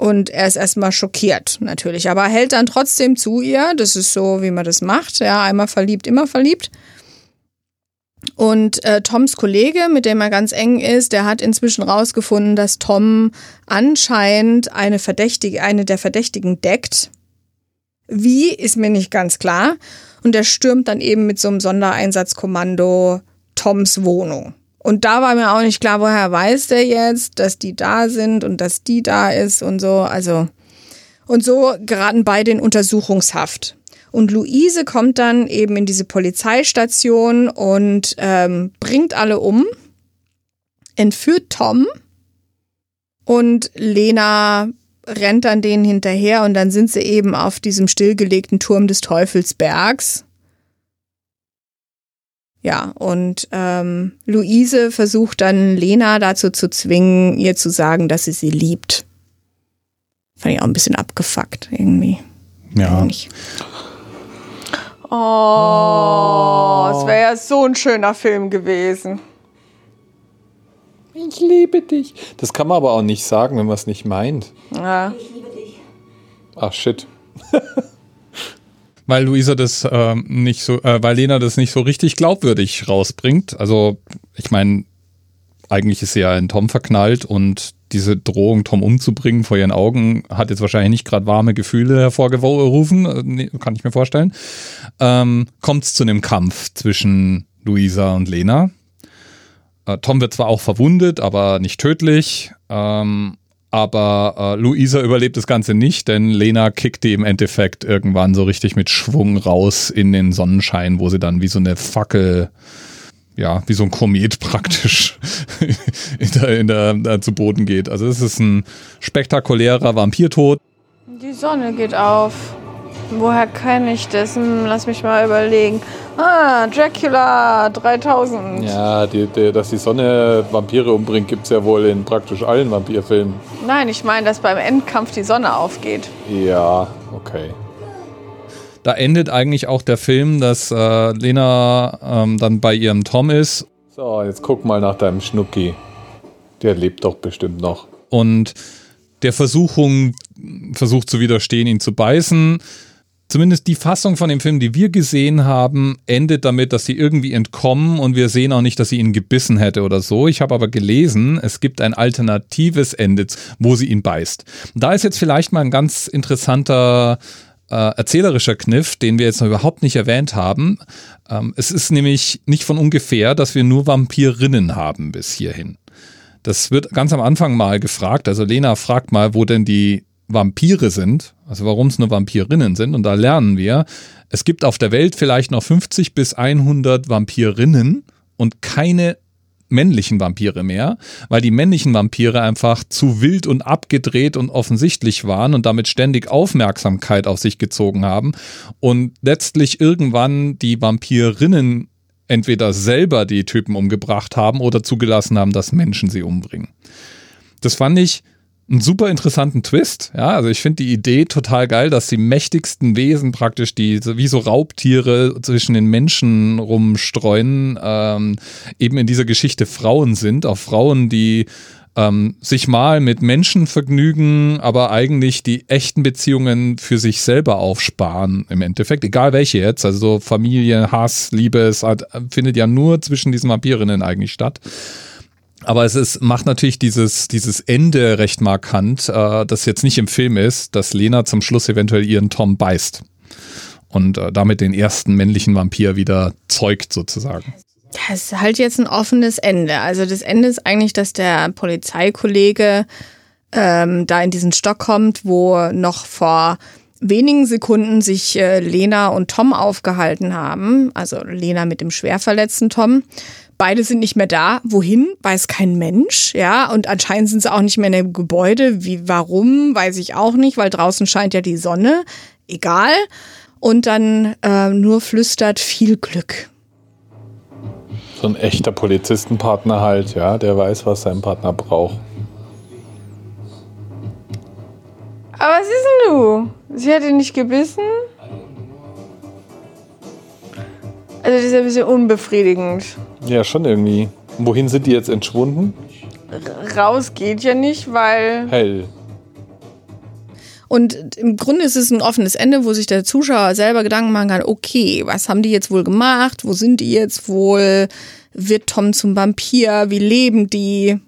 Und er ist erstmal schockiert, natürlich. Aber hält dann trotzdem zu ihr. Das ist so, wie man das macht. Ja, einmal verliebt, immer verliebt. Und äh, Toms Kollege, mit dem er ganz eng ist, der hat inzwischen rausgefunden, dass Tom anscheinend eine Verdächtige, eine der Verdächtigen deckt. Wie, ist mir nicht ganz klar. Und er stürmt dann eben mit so einem Sondereinsatzkommando Toms Wohnung. Und da war mir auch nicht klar, woher weiß der jetzt, dass die da sind und dass die da ist und so. Also, und so geraten beide in Untersuchungshaft. Und Luise kommt dann eben in diese Polizeistation und ähm, bringt alle um, entführt Tom und Lena rennt dann denen hinterher und dann sind sie eben auf diesem stillgelegten Turm des Teufelsbergs. Ja, und ähm, Luise versucht dann Lena dazu zu zwingen, ihr zu sagen, dass sie sie liebt. Fand ich auch ein bisschen abgefuckt irgendwie. Ja. Eigentlich. Oh, es wäre ja so ein schöner Film gewesen. Ich liebe dich. Das kann man aber auch nicht sagen, wenn man es nicht meint. Ja. Ach shit. Weil Luisa das ähm, nicht so, äh, weil Lena das nicht so richtig glaubwürdig rausbringt. Also, ich meine, eigentlich ist sie ja in Tom verknallt und diese Drohung, Tom umzubringen vor ihren Augen, hat jetzt wahrscheinlich nicht gerade warme Gefühle hervorgerufen, äh, kann ich mir vorstellen. Ähm, Kommt es zu einem Kampf zwischen Luisa und Lena. Äh, Tom wird zwar auch verwundet, aber nicht tödlich. Ähm, aber äh, Luisa überlebt das Ganze nicht, denn Lena kickt die im Endeffekt irgendwann so richtig mit Schwung raus in den Sonnenschein, wo sie dann wie so eine Fackel, ja, wie so ein Komet praktisch in der, in der, da zu Boden geht. Also es ist ein spektakulärer Vampirtod. Die Sonne geht auf. Woher kenne ich das? Hm, lass mich mal überlegen. Ah, Dracula 3000. Ja, die, die, dass die Sonne Vampire umbringt, gibt es ja wohl in praktisch allen Vampirfilmen. Nein, ich meine, dass beim Endkampf die Sonne aufgeht. Ja, okay. Da endet eigentlich auch der Film, dass äh, Lena ähm, dann bei ihrem Tom ist So, jetzt guck mal nach deinem Schnucki. Der lebt doch bestimmt noch. und der Versuchung versucht zu widerstehen, ihn zu beißen. Zumindest die Fassung von dem Film, die wir gesehen haben, endet damit, dass sie irgendwie entkommen und wir sehen auch nicht, dass sie ihn gebissen hätte oder so. Ich habe aber gelesen, es gibt ein alternatives Ende, wo sie ihn beißt. Da ist jetzt vielleicht mal ein ganz interessanter äh, erzählerischer Kniff, den wir jetzt noch überhaupt nicht erwähnt haben. Ähm, es ist nämlich nicht von ungefähr, dass wir nur Vampirinnen haben bis hierhin. Das wird ganz am Anfang mal gefragt. Also Lena fragt mal, wo denn die Vampire sind, also warum es nur Vampirinnen sind. Und da lernen wir, es gibt auf der Welt vielleicht noch 50 bis 100 Vampirinnen und keine männlichen Vampire mehr, weil die männlichen Vampire einfach zu wild und abgedreht und offensichtlich waren und damit ständig Aufmerksamkeit auf sich gezogen haben und letztlich irgendwann die Vampirinnen entweder selber die Typen umgebracht haben oder zugelassen haben, dass Menschen sie umbringen. Das fand ich einen super interessanten Twist. Ja, also ich finde die Idee total geil, dass die mächtigsten Wesen praktisch, die wie so Raubtiere zwischen den Menschen rumstreuen, ähm, eben in dieser Geschichte Frauen sind. Auch Frauen, die ähm, sich mal mit Menschen vergnügen, aber eigentlich die echten Beziehungen für sich selber aufsparen im Endeffekt, egal welche jetzt, also so Familie, Hass, Liebe, es hat, findet ja nur zwischen diesen Vampirinnen eigentlich statt. Aber es ist, macht natürlich dieses, dieses Ende recht markant, äh, das jetzt nicht im Film ist, dass Lena zum Schluss eventuell ihren Tom beißt. Und äh, damit den ersten männlichen Vampir wieder zeugt, sozusagen. Das ist halt jetzt ein offenes Ende. Also das Ende ist eigentlich, dass der Polizeikollege ähm, da in diesen Stock kommt, wo noch vor wenigen Sekunden sich äh, Lena und Tom aufgehalten haben. Also Lena mit dem schwer verletzten Tom. Beide sind nicht mehr da. Wohin? Weiß kein Mensch. Ja, und anscheinend sind sie auch nicht mehr in dem Gebäude. Wie, warum? Weiß ich auch nicht, weil draußen scheint ja die Sonne. Egal. Und dann äh, nur flüstert viel Glück. So ein echter Polizistenpartner halt, ja, der weiß, was sein Partner braucht. Aber was ist denn du? Sie hat ihn nicht gebissen? Also das ist ein bisschen unbefriedigend. Ja, schon irgendwie. Wohin sind die jetzt entschwunden? Raus geht ja nicht, weil Hell. Und im Grunde ist es ein offenes Ende, wo sich der Zuschauer selber Gedanken machen kann, okay, was haben die jetzt wohl gemacht? Wo sind die jetzt wohl? Wird Tom zum Vampir? Wie leben die?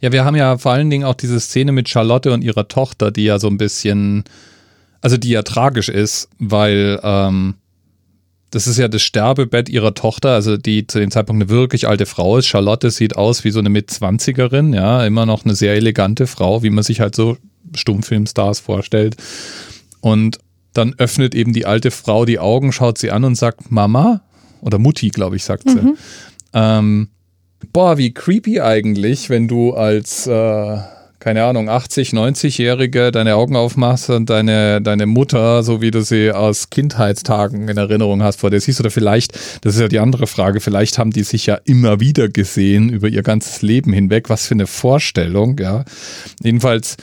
Ja, wir haben ja vor allen Dingen auch diese Szene mit Charlotte und ihrer Tochter, die ja so ein bisschen, also die ja tragisch ist, weil ähm, das ist ja das Sterbebett ihrer Tochter, also die zu dem Zeitpunkt eine wirklich alte Frau ist. Charlotte sieht aus wie so eine Mitzwanzigerin, ja, immer noch eine sehr elegante Frau, wie man sich halt so Stummfilmstars vorstellt. Und dann öffnet eben die alte Frau die Augen, schaut sie an und sagt, Mama, oder Mutti, glaube ich, sagt sie. Ähm, boah, wie creepy eigentlich, wenn du als, äh, keine Ahnung, 80, 90-Jährige deine Augen aufmachst und deine, deine Mutter, so wie du sie aus Kindheitstagen in Erinnerung hast, vor dir siehst. Oder vielleicht, das ist ja die andere Frage, vielleicht haben die sich ja immer wieder gesehen über ihr ganzes Leben hinweg. Was für eine Vorstellung, ja. Jedenfalls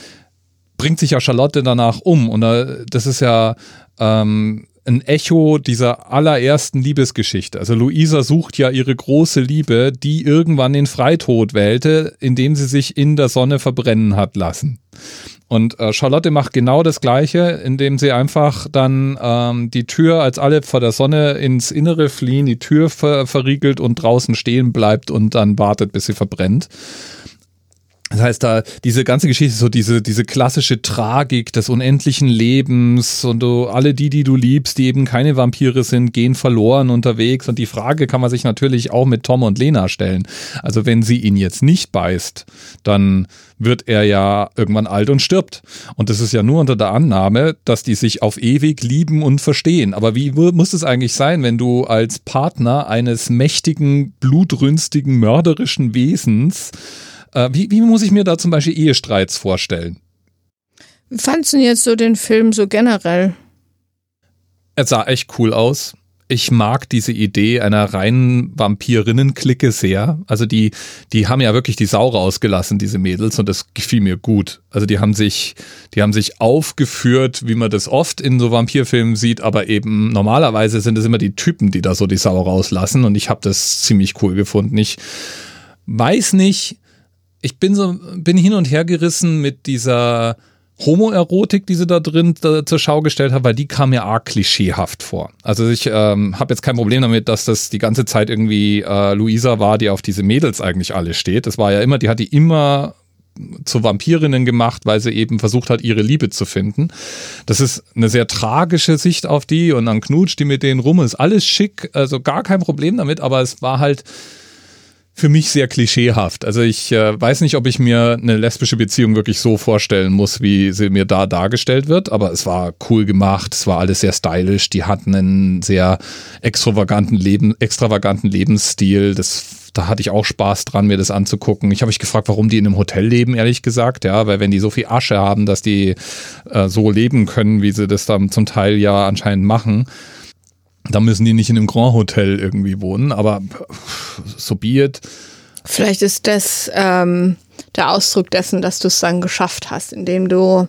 bringt sich ja Charlotte danach um und äh, das ist ja ähm, ein Echo dieser allerersten Liebesgeschichte. Also Luisa sucht ja ihre große Liebe, die irgendwann den Freitod wählte, indem sie sich in der Sonne verbrennen hat lassen. Und äh, Charlotte macht genau das Gleiche, indem sie einfach dann ähm, die Tür, als alle vor der Sonne ins Innere fliehen, die Tür ver verriegelt und draußen stehen bleibt und dann wartet, bis sie verbrennt. Das heißt, da diese ganze Geschichte so diese, diese klassische Tragik des unendlichen Lebens und du, alle die, die du liebst, die eben keine Vampire sind, gehen verloren unterwegs. Und die Frage kann man sich natürlich auch mit Tom und Lena stellen. Also wenn sie ihn jetzt nicht beißt, dann wird er ja irgendwann alt und stirbt. Und das ist ja nur unter der Annahme, dass die sich auf ewig lieben und verstehen. Aber wie mu- muss es eigentlich sein, wenn du als Partner eines mächtigen, blutrünstigen, mörderischen Wesens äh, wie, wie muss ich mir da zum Beispiel Ehestreits vorstellen? Wie fandst du jetzt so den Film so generell? Er sah echt cool aus. Ich mag diese Idee einer reinen Vampirinnen-Clique sehr. Also die, die haben ja wirklich die Sau rausgelassen, diese Mädels, und das gefiel mir gut. Also die haben sich, die haben sich aufgeführt, wie man das oft in so Vampirfilmen sieht, aber eben normalerweise sind es immer die Typen, die da so die Sau rauslassen, und ich habe das ziemlich cool gefunden. Ich weiß nicht, ich bin so, bin hin und her gerissen mit dieser Homoerotik, die sie da drin da, zur Schau gestellt hat, weil die kam mir arg klischeehaft vor. Also ich ähm, habe jetzt kein Problem damit, dass das die ganze Zeit irgendwie äh, Luisa war, die auf diese Mädels eigentlich alle steht. Das war ja immer, die hat die immer zu Vampirinnen gemacht, weil sie eben versucht hat, ihre Liebe zu finden. Das ist eine sehr tragische Sicht auf die und dann knutscht die mit denen rum, ist alles schick, also gar kein Problem damit, aber es war halt für mich sehr klischeehaft. Also ich äh, weiß nicht, ob ich mir eine lesbische Beziehung wirklich so vorstellen muss, wie sie mir da dargestellt wird, aber es war cool gemacht, es war alles sehr stylisch, die hatten einen sehr extravaganten Leben, extravaganten Lebensstil, das da hatte ich auch Spaß dran, mir das anzugucken. Ich habe mich gefragt, warum die in einem Hotel leben, ehrlich gesagt, ja, weil wenn die so viel Asche haben, dass die äh, so leben können, wie sie das dann zum Teil ja anscheinend machen, da müssen die nicht in einem Grand Hotel irgendwie wohnen, aber so be it. Vielleicht ist das ähm, der Ausdruck dessen, dass du es dann geschafft hast, indem du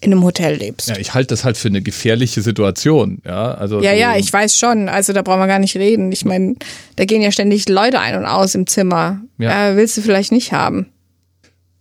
in einem Hotel lebst. Ja, ich halte das halt für eine gefährliche Situation, ja. Also Ja, so, ja, ich weiß schon. Also da brauchen wir gar nicht reden. Ich meine, da gehen ja ständig Leute ein und aus im Zimmer. Ja. Äh, willst du vielleicht nicht haben.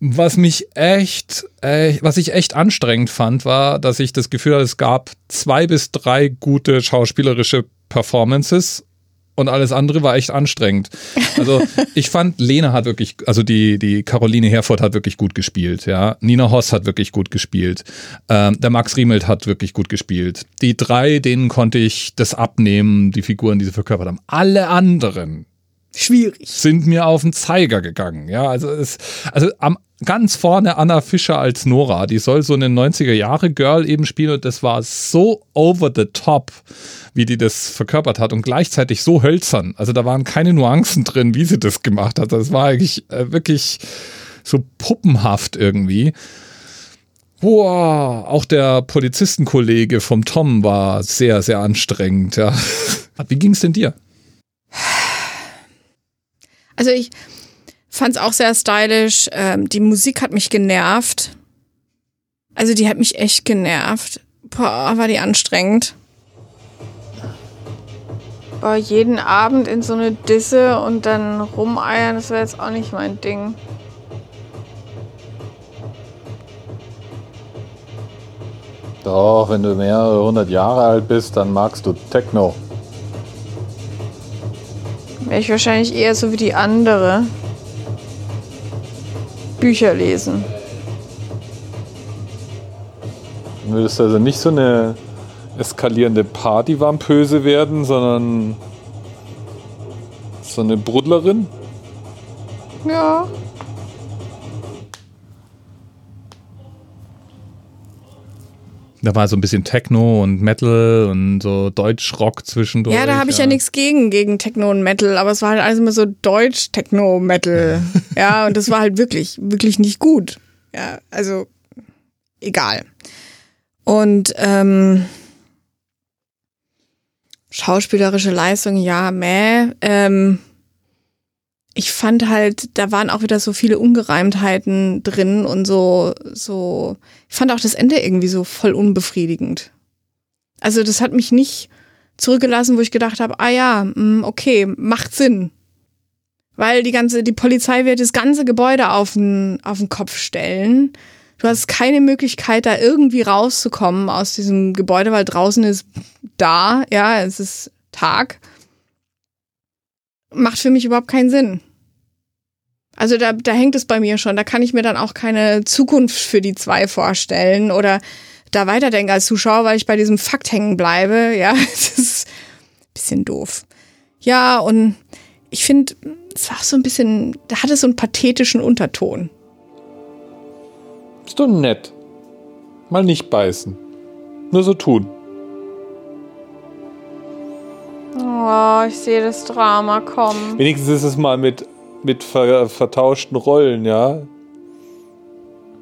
Was mich echt, äh, was ich echt anstrengend fand, war, dass ich das Gefühl hatte, es gab zwei bis drei gute schauspielerische Performances und alles andere war echt anstrengend. Also ich fand, Lena hat wirklich, also die, die Caroline Herford hat wirklich gut gespielt, ja. Nina Hoss hat wirklich gut gespielt. Ähm, der Max Riemelt hat wirklich gut gespielt. Die drei, denen konnte ich das abnehmen, die Figuren, die sie verkörpert haben. Alle anderen Schwierig. sind mir auf den Zeiger gegangen. Ja, also es, also am ganz vorne Anna Fischer als Nora, die soll so eine 90er Jahre Girl eben spielen und das war so over the top, wie die das verkörpert hat und gleichzeitig so hölzern. Also da waren keine Nuancen drin, wie sie das gemacht hat. Das war eigentlich äh, wirklich so puppenhaft irgendwie. Boah, auch der Polizistenkollege vom Tom war sehr, sehr anstrengend, ja. Wie ging's denn dir? Also ich fand es auch sehr stylisch. Ähm, die Musik hat mich genervt. Also die hat mich echt genervt. Boah, war die anstrengend. Boah, jeden Abend in so eine Disse und dann rumeiern, das wäre jetzt auch nicht mein Ding. Doch, wenn du mehrere hundert Jahre alt bist, dann magst du Techno. Wäre ich wahrscheinlich eher so wie die andere. Bücher lesen. Du würdest also nicht so eine eskalierende Partyvampöse werden, sondern so eine Brudlerin. Ja. Da war so ein bisschen Techno und Metal und so Deutschrock zwischendurch. Ja, da habe ich ja, nichts gegen, gegen Techno und Metal, aber es war halt alles immer so Deutsch, Techno, Metal. ja, und das war halt wirklich, wirklich nicht gut. Ja, also egal. Und ähm, schauspielerische Leistung, ja, meh. Ähm, ich fand halt, da waren auch wieder so viele Ungereimtheiten drin und so, so, ich fand auch das Ende irgendwie so voll unbefriedigend. Also das hat mich nicht zurückgelassen, wo ich gedacht habe, ah ja, mm, okay, macht Sinn. Weil die ganze, die Polizei wird das ganze Gebäude auf den, auf den Kopf stellen. Du hast keine Möglichkeit, da irgendwie rauszukommen aus diesem Gebäude, weil draußen ist da, ja, es ist Tag. Macht für mich überhaupt keinen Sinn. Also da, da hängt es bei mir schon. Da kann ich mir dann auch keine Zukunft für die zwei vorstellen oder da weiterdenken als Zuschauer, weil ich bei diesem Fakt hängen bleibe. Ja, das ist ein bisschen doof. Ja, und ich finde, es war auch so ein bisschen, da hatte so einen pathetischen Unterton. Ist doch nett. Mal nicht beißen. Nur so tun. Oh, ich sehe das Drama kommen. Wenigstens ist es mal mit, mit ver, vertauschten Rollen, ja.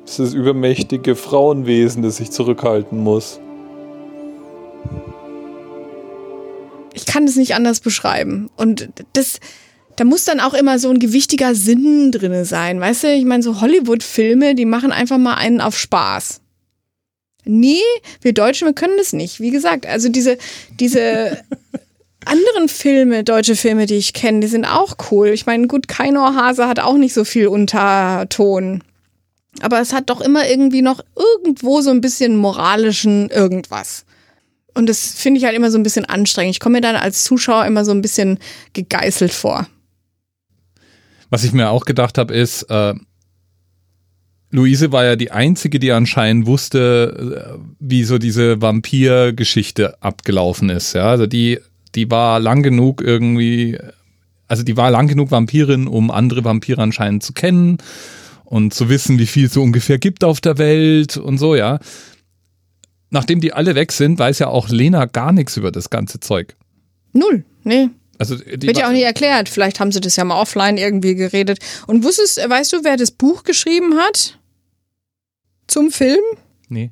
Es ist das übermächtige Frauenwesen, das sich zurückhalten muss. Ich kann das nicht anders beschreiben. Und das, da muss dann auch immer so ein gewichtiger Sinn drinne sein. Weißt du, ich meine, so Hollywood-Filme, die machen einfach mal einen auf Spaß. Nee, wir Deutschen, wir können das nicht. Wie gesagt, also diese, diese anderen Filme, deutsche Filme, die ich kenne, die sind auch cool. Ich meine, gut, Kainor Hase hat auch nicht so viel Unterton. Aber es hat doch immer irgendwie noch irgendwo so ein bisschen moralischen irgendwas. Und das finde ich halt immer so ein bisschen anstrengend. Ich komme mir dann als Zuschauer immer so ein bisschen gegeißelt vor. Was ich mir auch gedacht habe, ist, äh, Luise war ja die Einzige, die anscheinend wusste, äh, wie so diese Vampir-Geschichte abgelaufen ist. Ja, also die, die war lang genug irgendwie, also die war lang genug Vampirin, um andere Vampire anscheinend zu kennen und zu wissen, wie viel es so ungefähr gibt auf der Welt und so, ja. Nachdem die alle weg sind, weiß ja auch Lena gar nichts über das ganze Zeug. Null, nee. Also Wird ja auch nicht erklärt. Vielleicht haben sie das ja mal offline irgendwie geredet. Und wusstest, weißt du, wer das Buch geschrieben hat? Zum Film? Nee.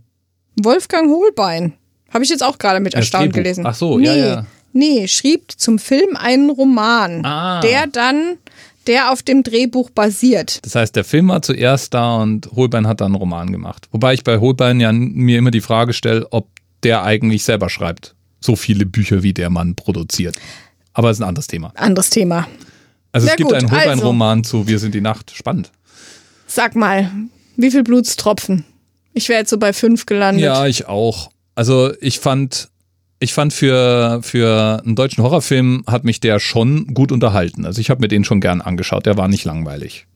Wolfgang Holbein. Habe ich jetzt auch gerade mit Erstaunen Drehbuch. gelesen. Ach so, nee, ja, ja. Nee, schrieb zum Film einen Roman, Ah. der dann, der auf dem Drehbuch basiert. Das heißt, der Film war zuerst da und Holbein hat dann einen Roman gemacht. Wobei ich bei Holbein ja mir immer die Frage stelle, ob der eigentlich selber schreibt. So viele Bücher, wie der Mann produziert. Aber das ist ein anderes Thema. Anderes Thema. Also Na es gibt gut, einen also. Holbein-Roman zu Wir sind die Nacht. Spannend. Sag mal, wie viel Blutstropfen? Ich wäre jetzt so bei fünf gelandet. Ja, ich auch. Also ich fand, ich fand für, für einen deutschen Horrorfilm hat mich der schon gut unterhalten. Also ich habe mir den schon gern angeschaut. Der war nicht langweilig.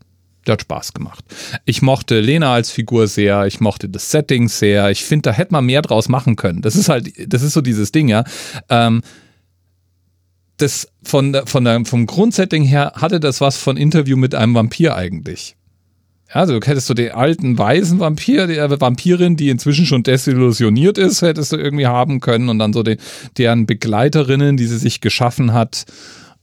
Der hat Spaß gemacht. Ich mochte Lena als Figur sehr, ich mochte das Setting sehr. Ich finde, da hätte man mehr draus machen können. Das ist halt, das ist so dieses Ding, ja. Ähm, das von, von der, vom Grundsetting her hatte das was von Interview mit einem Vampir eigentlich. Also hättest du den alten weißen Vampir, die äh, Vampirin, die inzwischen schon desillusioniert ist, hättest du irgendwie haben können und dann so den, deren Begleiterinnen, die sie sich geschaffen hat,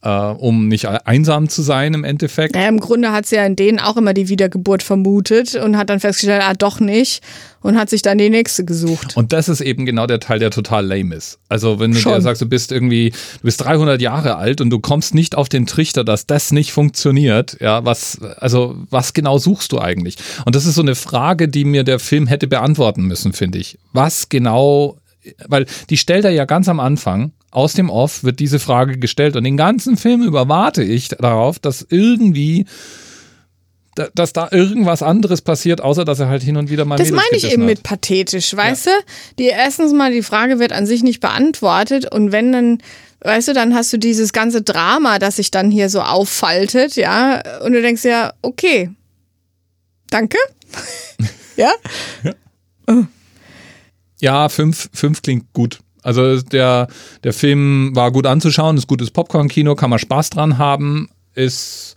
äh, um nicht einsam zu sein im Endeffekt. Naja, im Grunde hat sie ja in denen auch immer die Wiedergeburt vermutet und hat dann festgestellt, ah, doch nicht. Und hat sich dann die nächste gesucht. Und das ist eben genau der Teil, der total lame ist. Also wenn du Schon. dir sagst, du bist irgendwie, du bist 300 Jahre alt und du kommst nicht auf den Trichter, dass das nicht funktioniert, ja, was, also was genau suchst du eigentlich? Und das ist so eine Frage, die mir der Film hätte beantworten müssen, finde ich. Was genau, weil die stellt er ja ganz am Anfang, aus dem Off wird diese Frage gestellt und den ganzen Film über warte ich darauf, dass irgendwie da- dass da irgendwas anderes passiert, außer dass er halt hin und wieder mal Das Mädels meine ich eben hat. mit pathetisch, weißt du? Die erstens mal, die Frage wird an sich nicht beantwortet und wenn dann, weißt du, dann hast du dieses ganze Drama, das sich dann hier so auffaltet, ja, und du denkst ja, okay, danke, ja, Ja, fünf, fünf klingt gut. Also der, der Film war gut anzuschauen, ist gutes Popcorn-Kino, kann man Spaß dran haben, ist,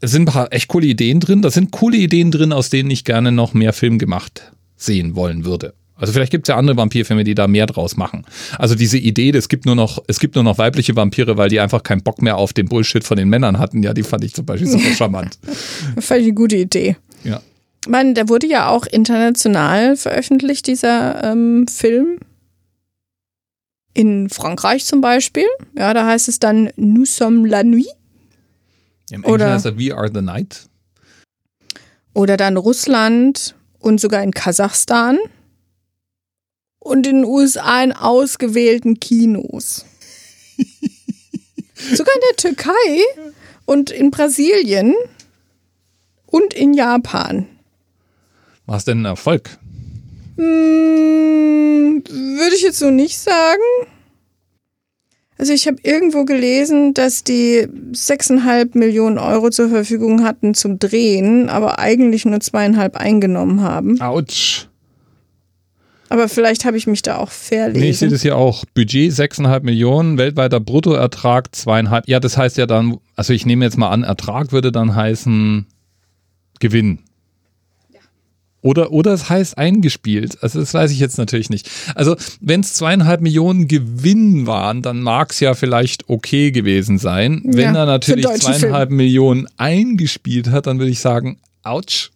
es sind ein paar echt coole Ideen drin. Da sind coole Ideen drin, aus denen ich gerne noch mehr Film gemacht sehen wollen würde. Also vielleicht gibt es ja andere Vampirfilme, die da mehr draus machen. Also diese Idee, es gibt nur noch, es gibt nur noch weibliche Vampire, weil die einfach keinen Bock mehr auf den Bullshit von den Männern hatten. Ja, die fand ich zum Beispiel super charmant. ich eine gute Idee. Ja. Ich meine, der wurde ja auch international veröffentlicht, dieser ähm, Film. In Frankreich zum Beispiel. Ja, da heißt es dann Nous sommes la nuit. Im Oder- Englischen heißt er We Are the Night. Oder dann Russland und sogar in Kasachstan. Und in den USA in ausgewählten Kinos. sogar in der Türkei und in Brasilien und in Japan. War es denn ein Erfolg? Hm, würde ich jetzt so nicht sagen. Also ich habe irgendwo gelesen, dass die 6,5 Millionen Euro zur Verfügung hatten zum Drehen, aber eigentlich nur zweieinhalb eingenommen haben. Autsch. Aber vielleicht habe ich mich da auch verlesen. Nee, ich sehe das hier auch. Budget 6,5 Millionen, weltweiter Bruttoertrag zweieinhalb. Ja, das heißt ja dann, also ich nehme jetzt mal an, Ertrag würde dann heißen Gewinn. Oder, oder es heißt eingespielt. Also das weiß ich jetzt natürlich nicht. Also wenn es zweieinhalb Millionen Gewinn waren, dann mag es ja vielleicht okay gewesen sein. Wenn Ja, er natürlich zweieinhalb Millionen eingespielt hat, dann würde ich sagen, ouch.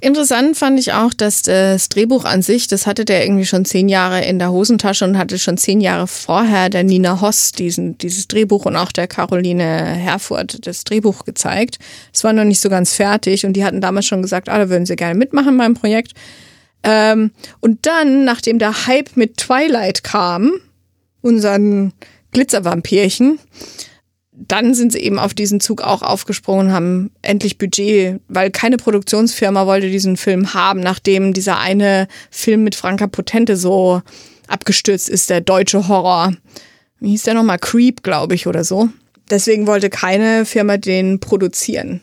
Interessant fand ich auch, dass das Drehbuch an sich, das hatte der irgendwie schon zehn Jahre in der Hosentasche und hatte schon zehn Jahre vorher der Nina Hoss diesen, dieses Drehbuch und auch der Caroline Herfurth das Drehbuch gezeigt. Es war noch nicht so ganz fertig und die hatten damals schon gesagt, ah, da würden sie gerne mitmachen beim Projekt. Ähm, und dann, nachdem der Hype mit Twilight kam, unseren Glitzervampirchen, dann sind sie eben auf diesen Zug auch aufgesprungen, haben endlich Budget, weil keine Produktionsfirma wollte diesen Film haben, nachdem dieser eine Film mit Franka Potente so abgestürzt ist, der deutsche Horror. Wie hieß der nochmal? Creep, glaube ich, oder so. Deswegen wollte keine Firma den produzieren.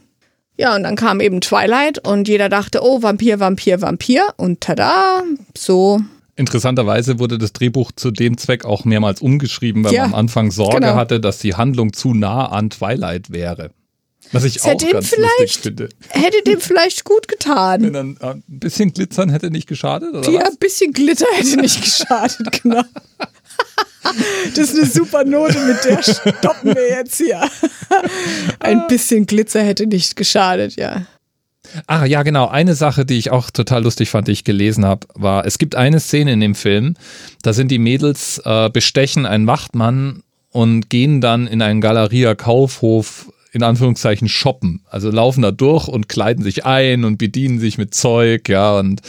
Ja, und dann kam eben Twilight und jeder dachte, oh, Vampir, Vampir, Vampir. Und tada, so Interessanterweise wurde das Drehbuch zu dem Zweck auch mehrmals umgeschrieben, weil Ja, man am Anfang Sorge genau. hatte, dass die Handlung zu nah an Twilight wäre. Was ich Das auch hätte ganz vielleicht- finde. hätte dem vielleicht gut Wenn getan. dann äh, ein bisschen glitzern hätte nicht geschadet, oder Ja, was? ein bisschen Glitter hätte nicht geschadet, genau. Das ist eine super Note, mit der stoppen wir jetzt hier. Ein bisschen Glitzer hätte nicht geschadet, ja. Ah, ja, genau. Eine Sache, die ich auch total lustig fand, die ich gelesen habe, war, es gibt eine Szene in dem Film, da sind die Mädels äh, bestechen einen Wachtmann und gehen dann in einen Galeria-Kaufhof in Anführungszeichen shoppen. Also laufen da durch und kleiden sich ein und bedienen sich mit Zeug, ja, und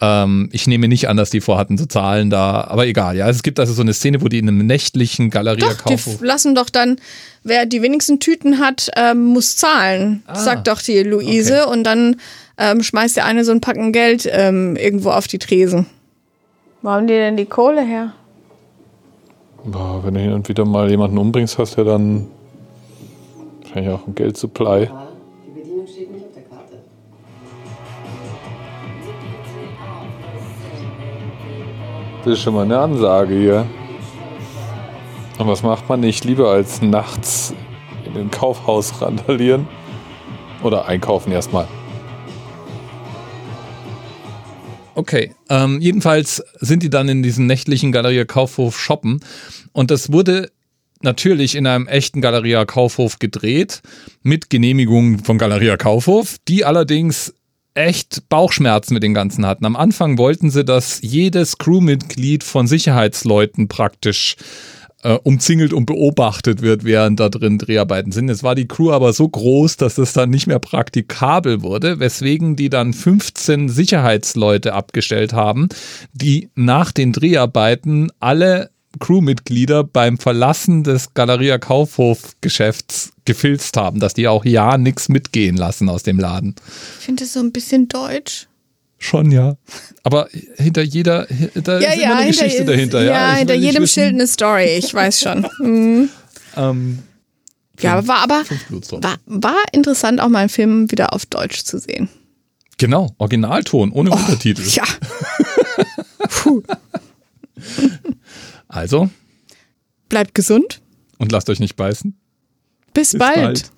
ähm, ich nehme nicht an, dass die vorhatten zu zahlen da, aber egal, ja. Es gibt also so eine Szene, wo die in einem nächtlichen Doch, die Galeria-Kaufhof. lassen doch dann, wer die wenigsten Tüten hat, ähm, muss zahlen, sagt doch die Luise. Und dann ähm, schmeißt der eine so ein Packen Geld ähm, irgendwo auf die Tresen. Wo haben die denn die Kohle her? Boah, wenn du hin und wieder mal jemanden umbringst, hast du ja dann wahrscheinlich auch ein Geldsupply. Die Bedienung steht nicht auf der Karte. Das ist schon mal eine Ansage hier. Und was macht man nicht lieber als nachts in den Kaufhaus randalieren? Oder einkaufen erstmal. Okay, ähm, jedenfalls sind die dann in diesem nächtlichen Galeria Kaufhof shoppen und das wurde natürlich in einem echten Galeria Kaufhof gedreht mit Genehmigung von Galeria Kaufhof, die allerdings echt Bauchschmerzen mit den Ganzen hatten. Am Anfang wollten sie, dass jedes Crewmitglied von Sicherheitsleuten praktisch äh, umzingelt und beobachtet wird, während da drin Dreharbeiten sind. Jetzt war die Crew aber so groß, dass das dann nicht mehr praktikabel wurde, weswegen die dann 15 Sicherheitsleute abgestellt haben, die nach den Dreharbeiten alle Crewmitglieder beim Verlassen des Galeria Kaufhof Geschäfts gefilzt haben, dass die auch ja nichts mitgehen lassen aus dem Laden. Ich finde das so ein bisschen deutsch. Schon, ja. Aber hinter jeder, da Ja, ist immer ja, eine hinter, Geschichte dahinter. Ja, ja hinter jedem wissen, Schild eine Story, ich weiß schon. Mhm. Ähm, Ja, war aber fünf war, war interessant, auch mal einen Film wieder auf Deutsch zu sehen. Genau, Originalton, ohne Untertitel. Ja. Puh. Also, Bleibt gesund. und lasst euch nicht beißen. Bis, Bis bald. bald.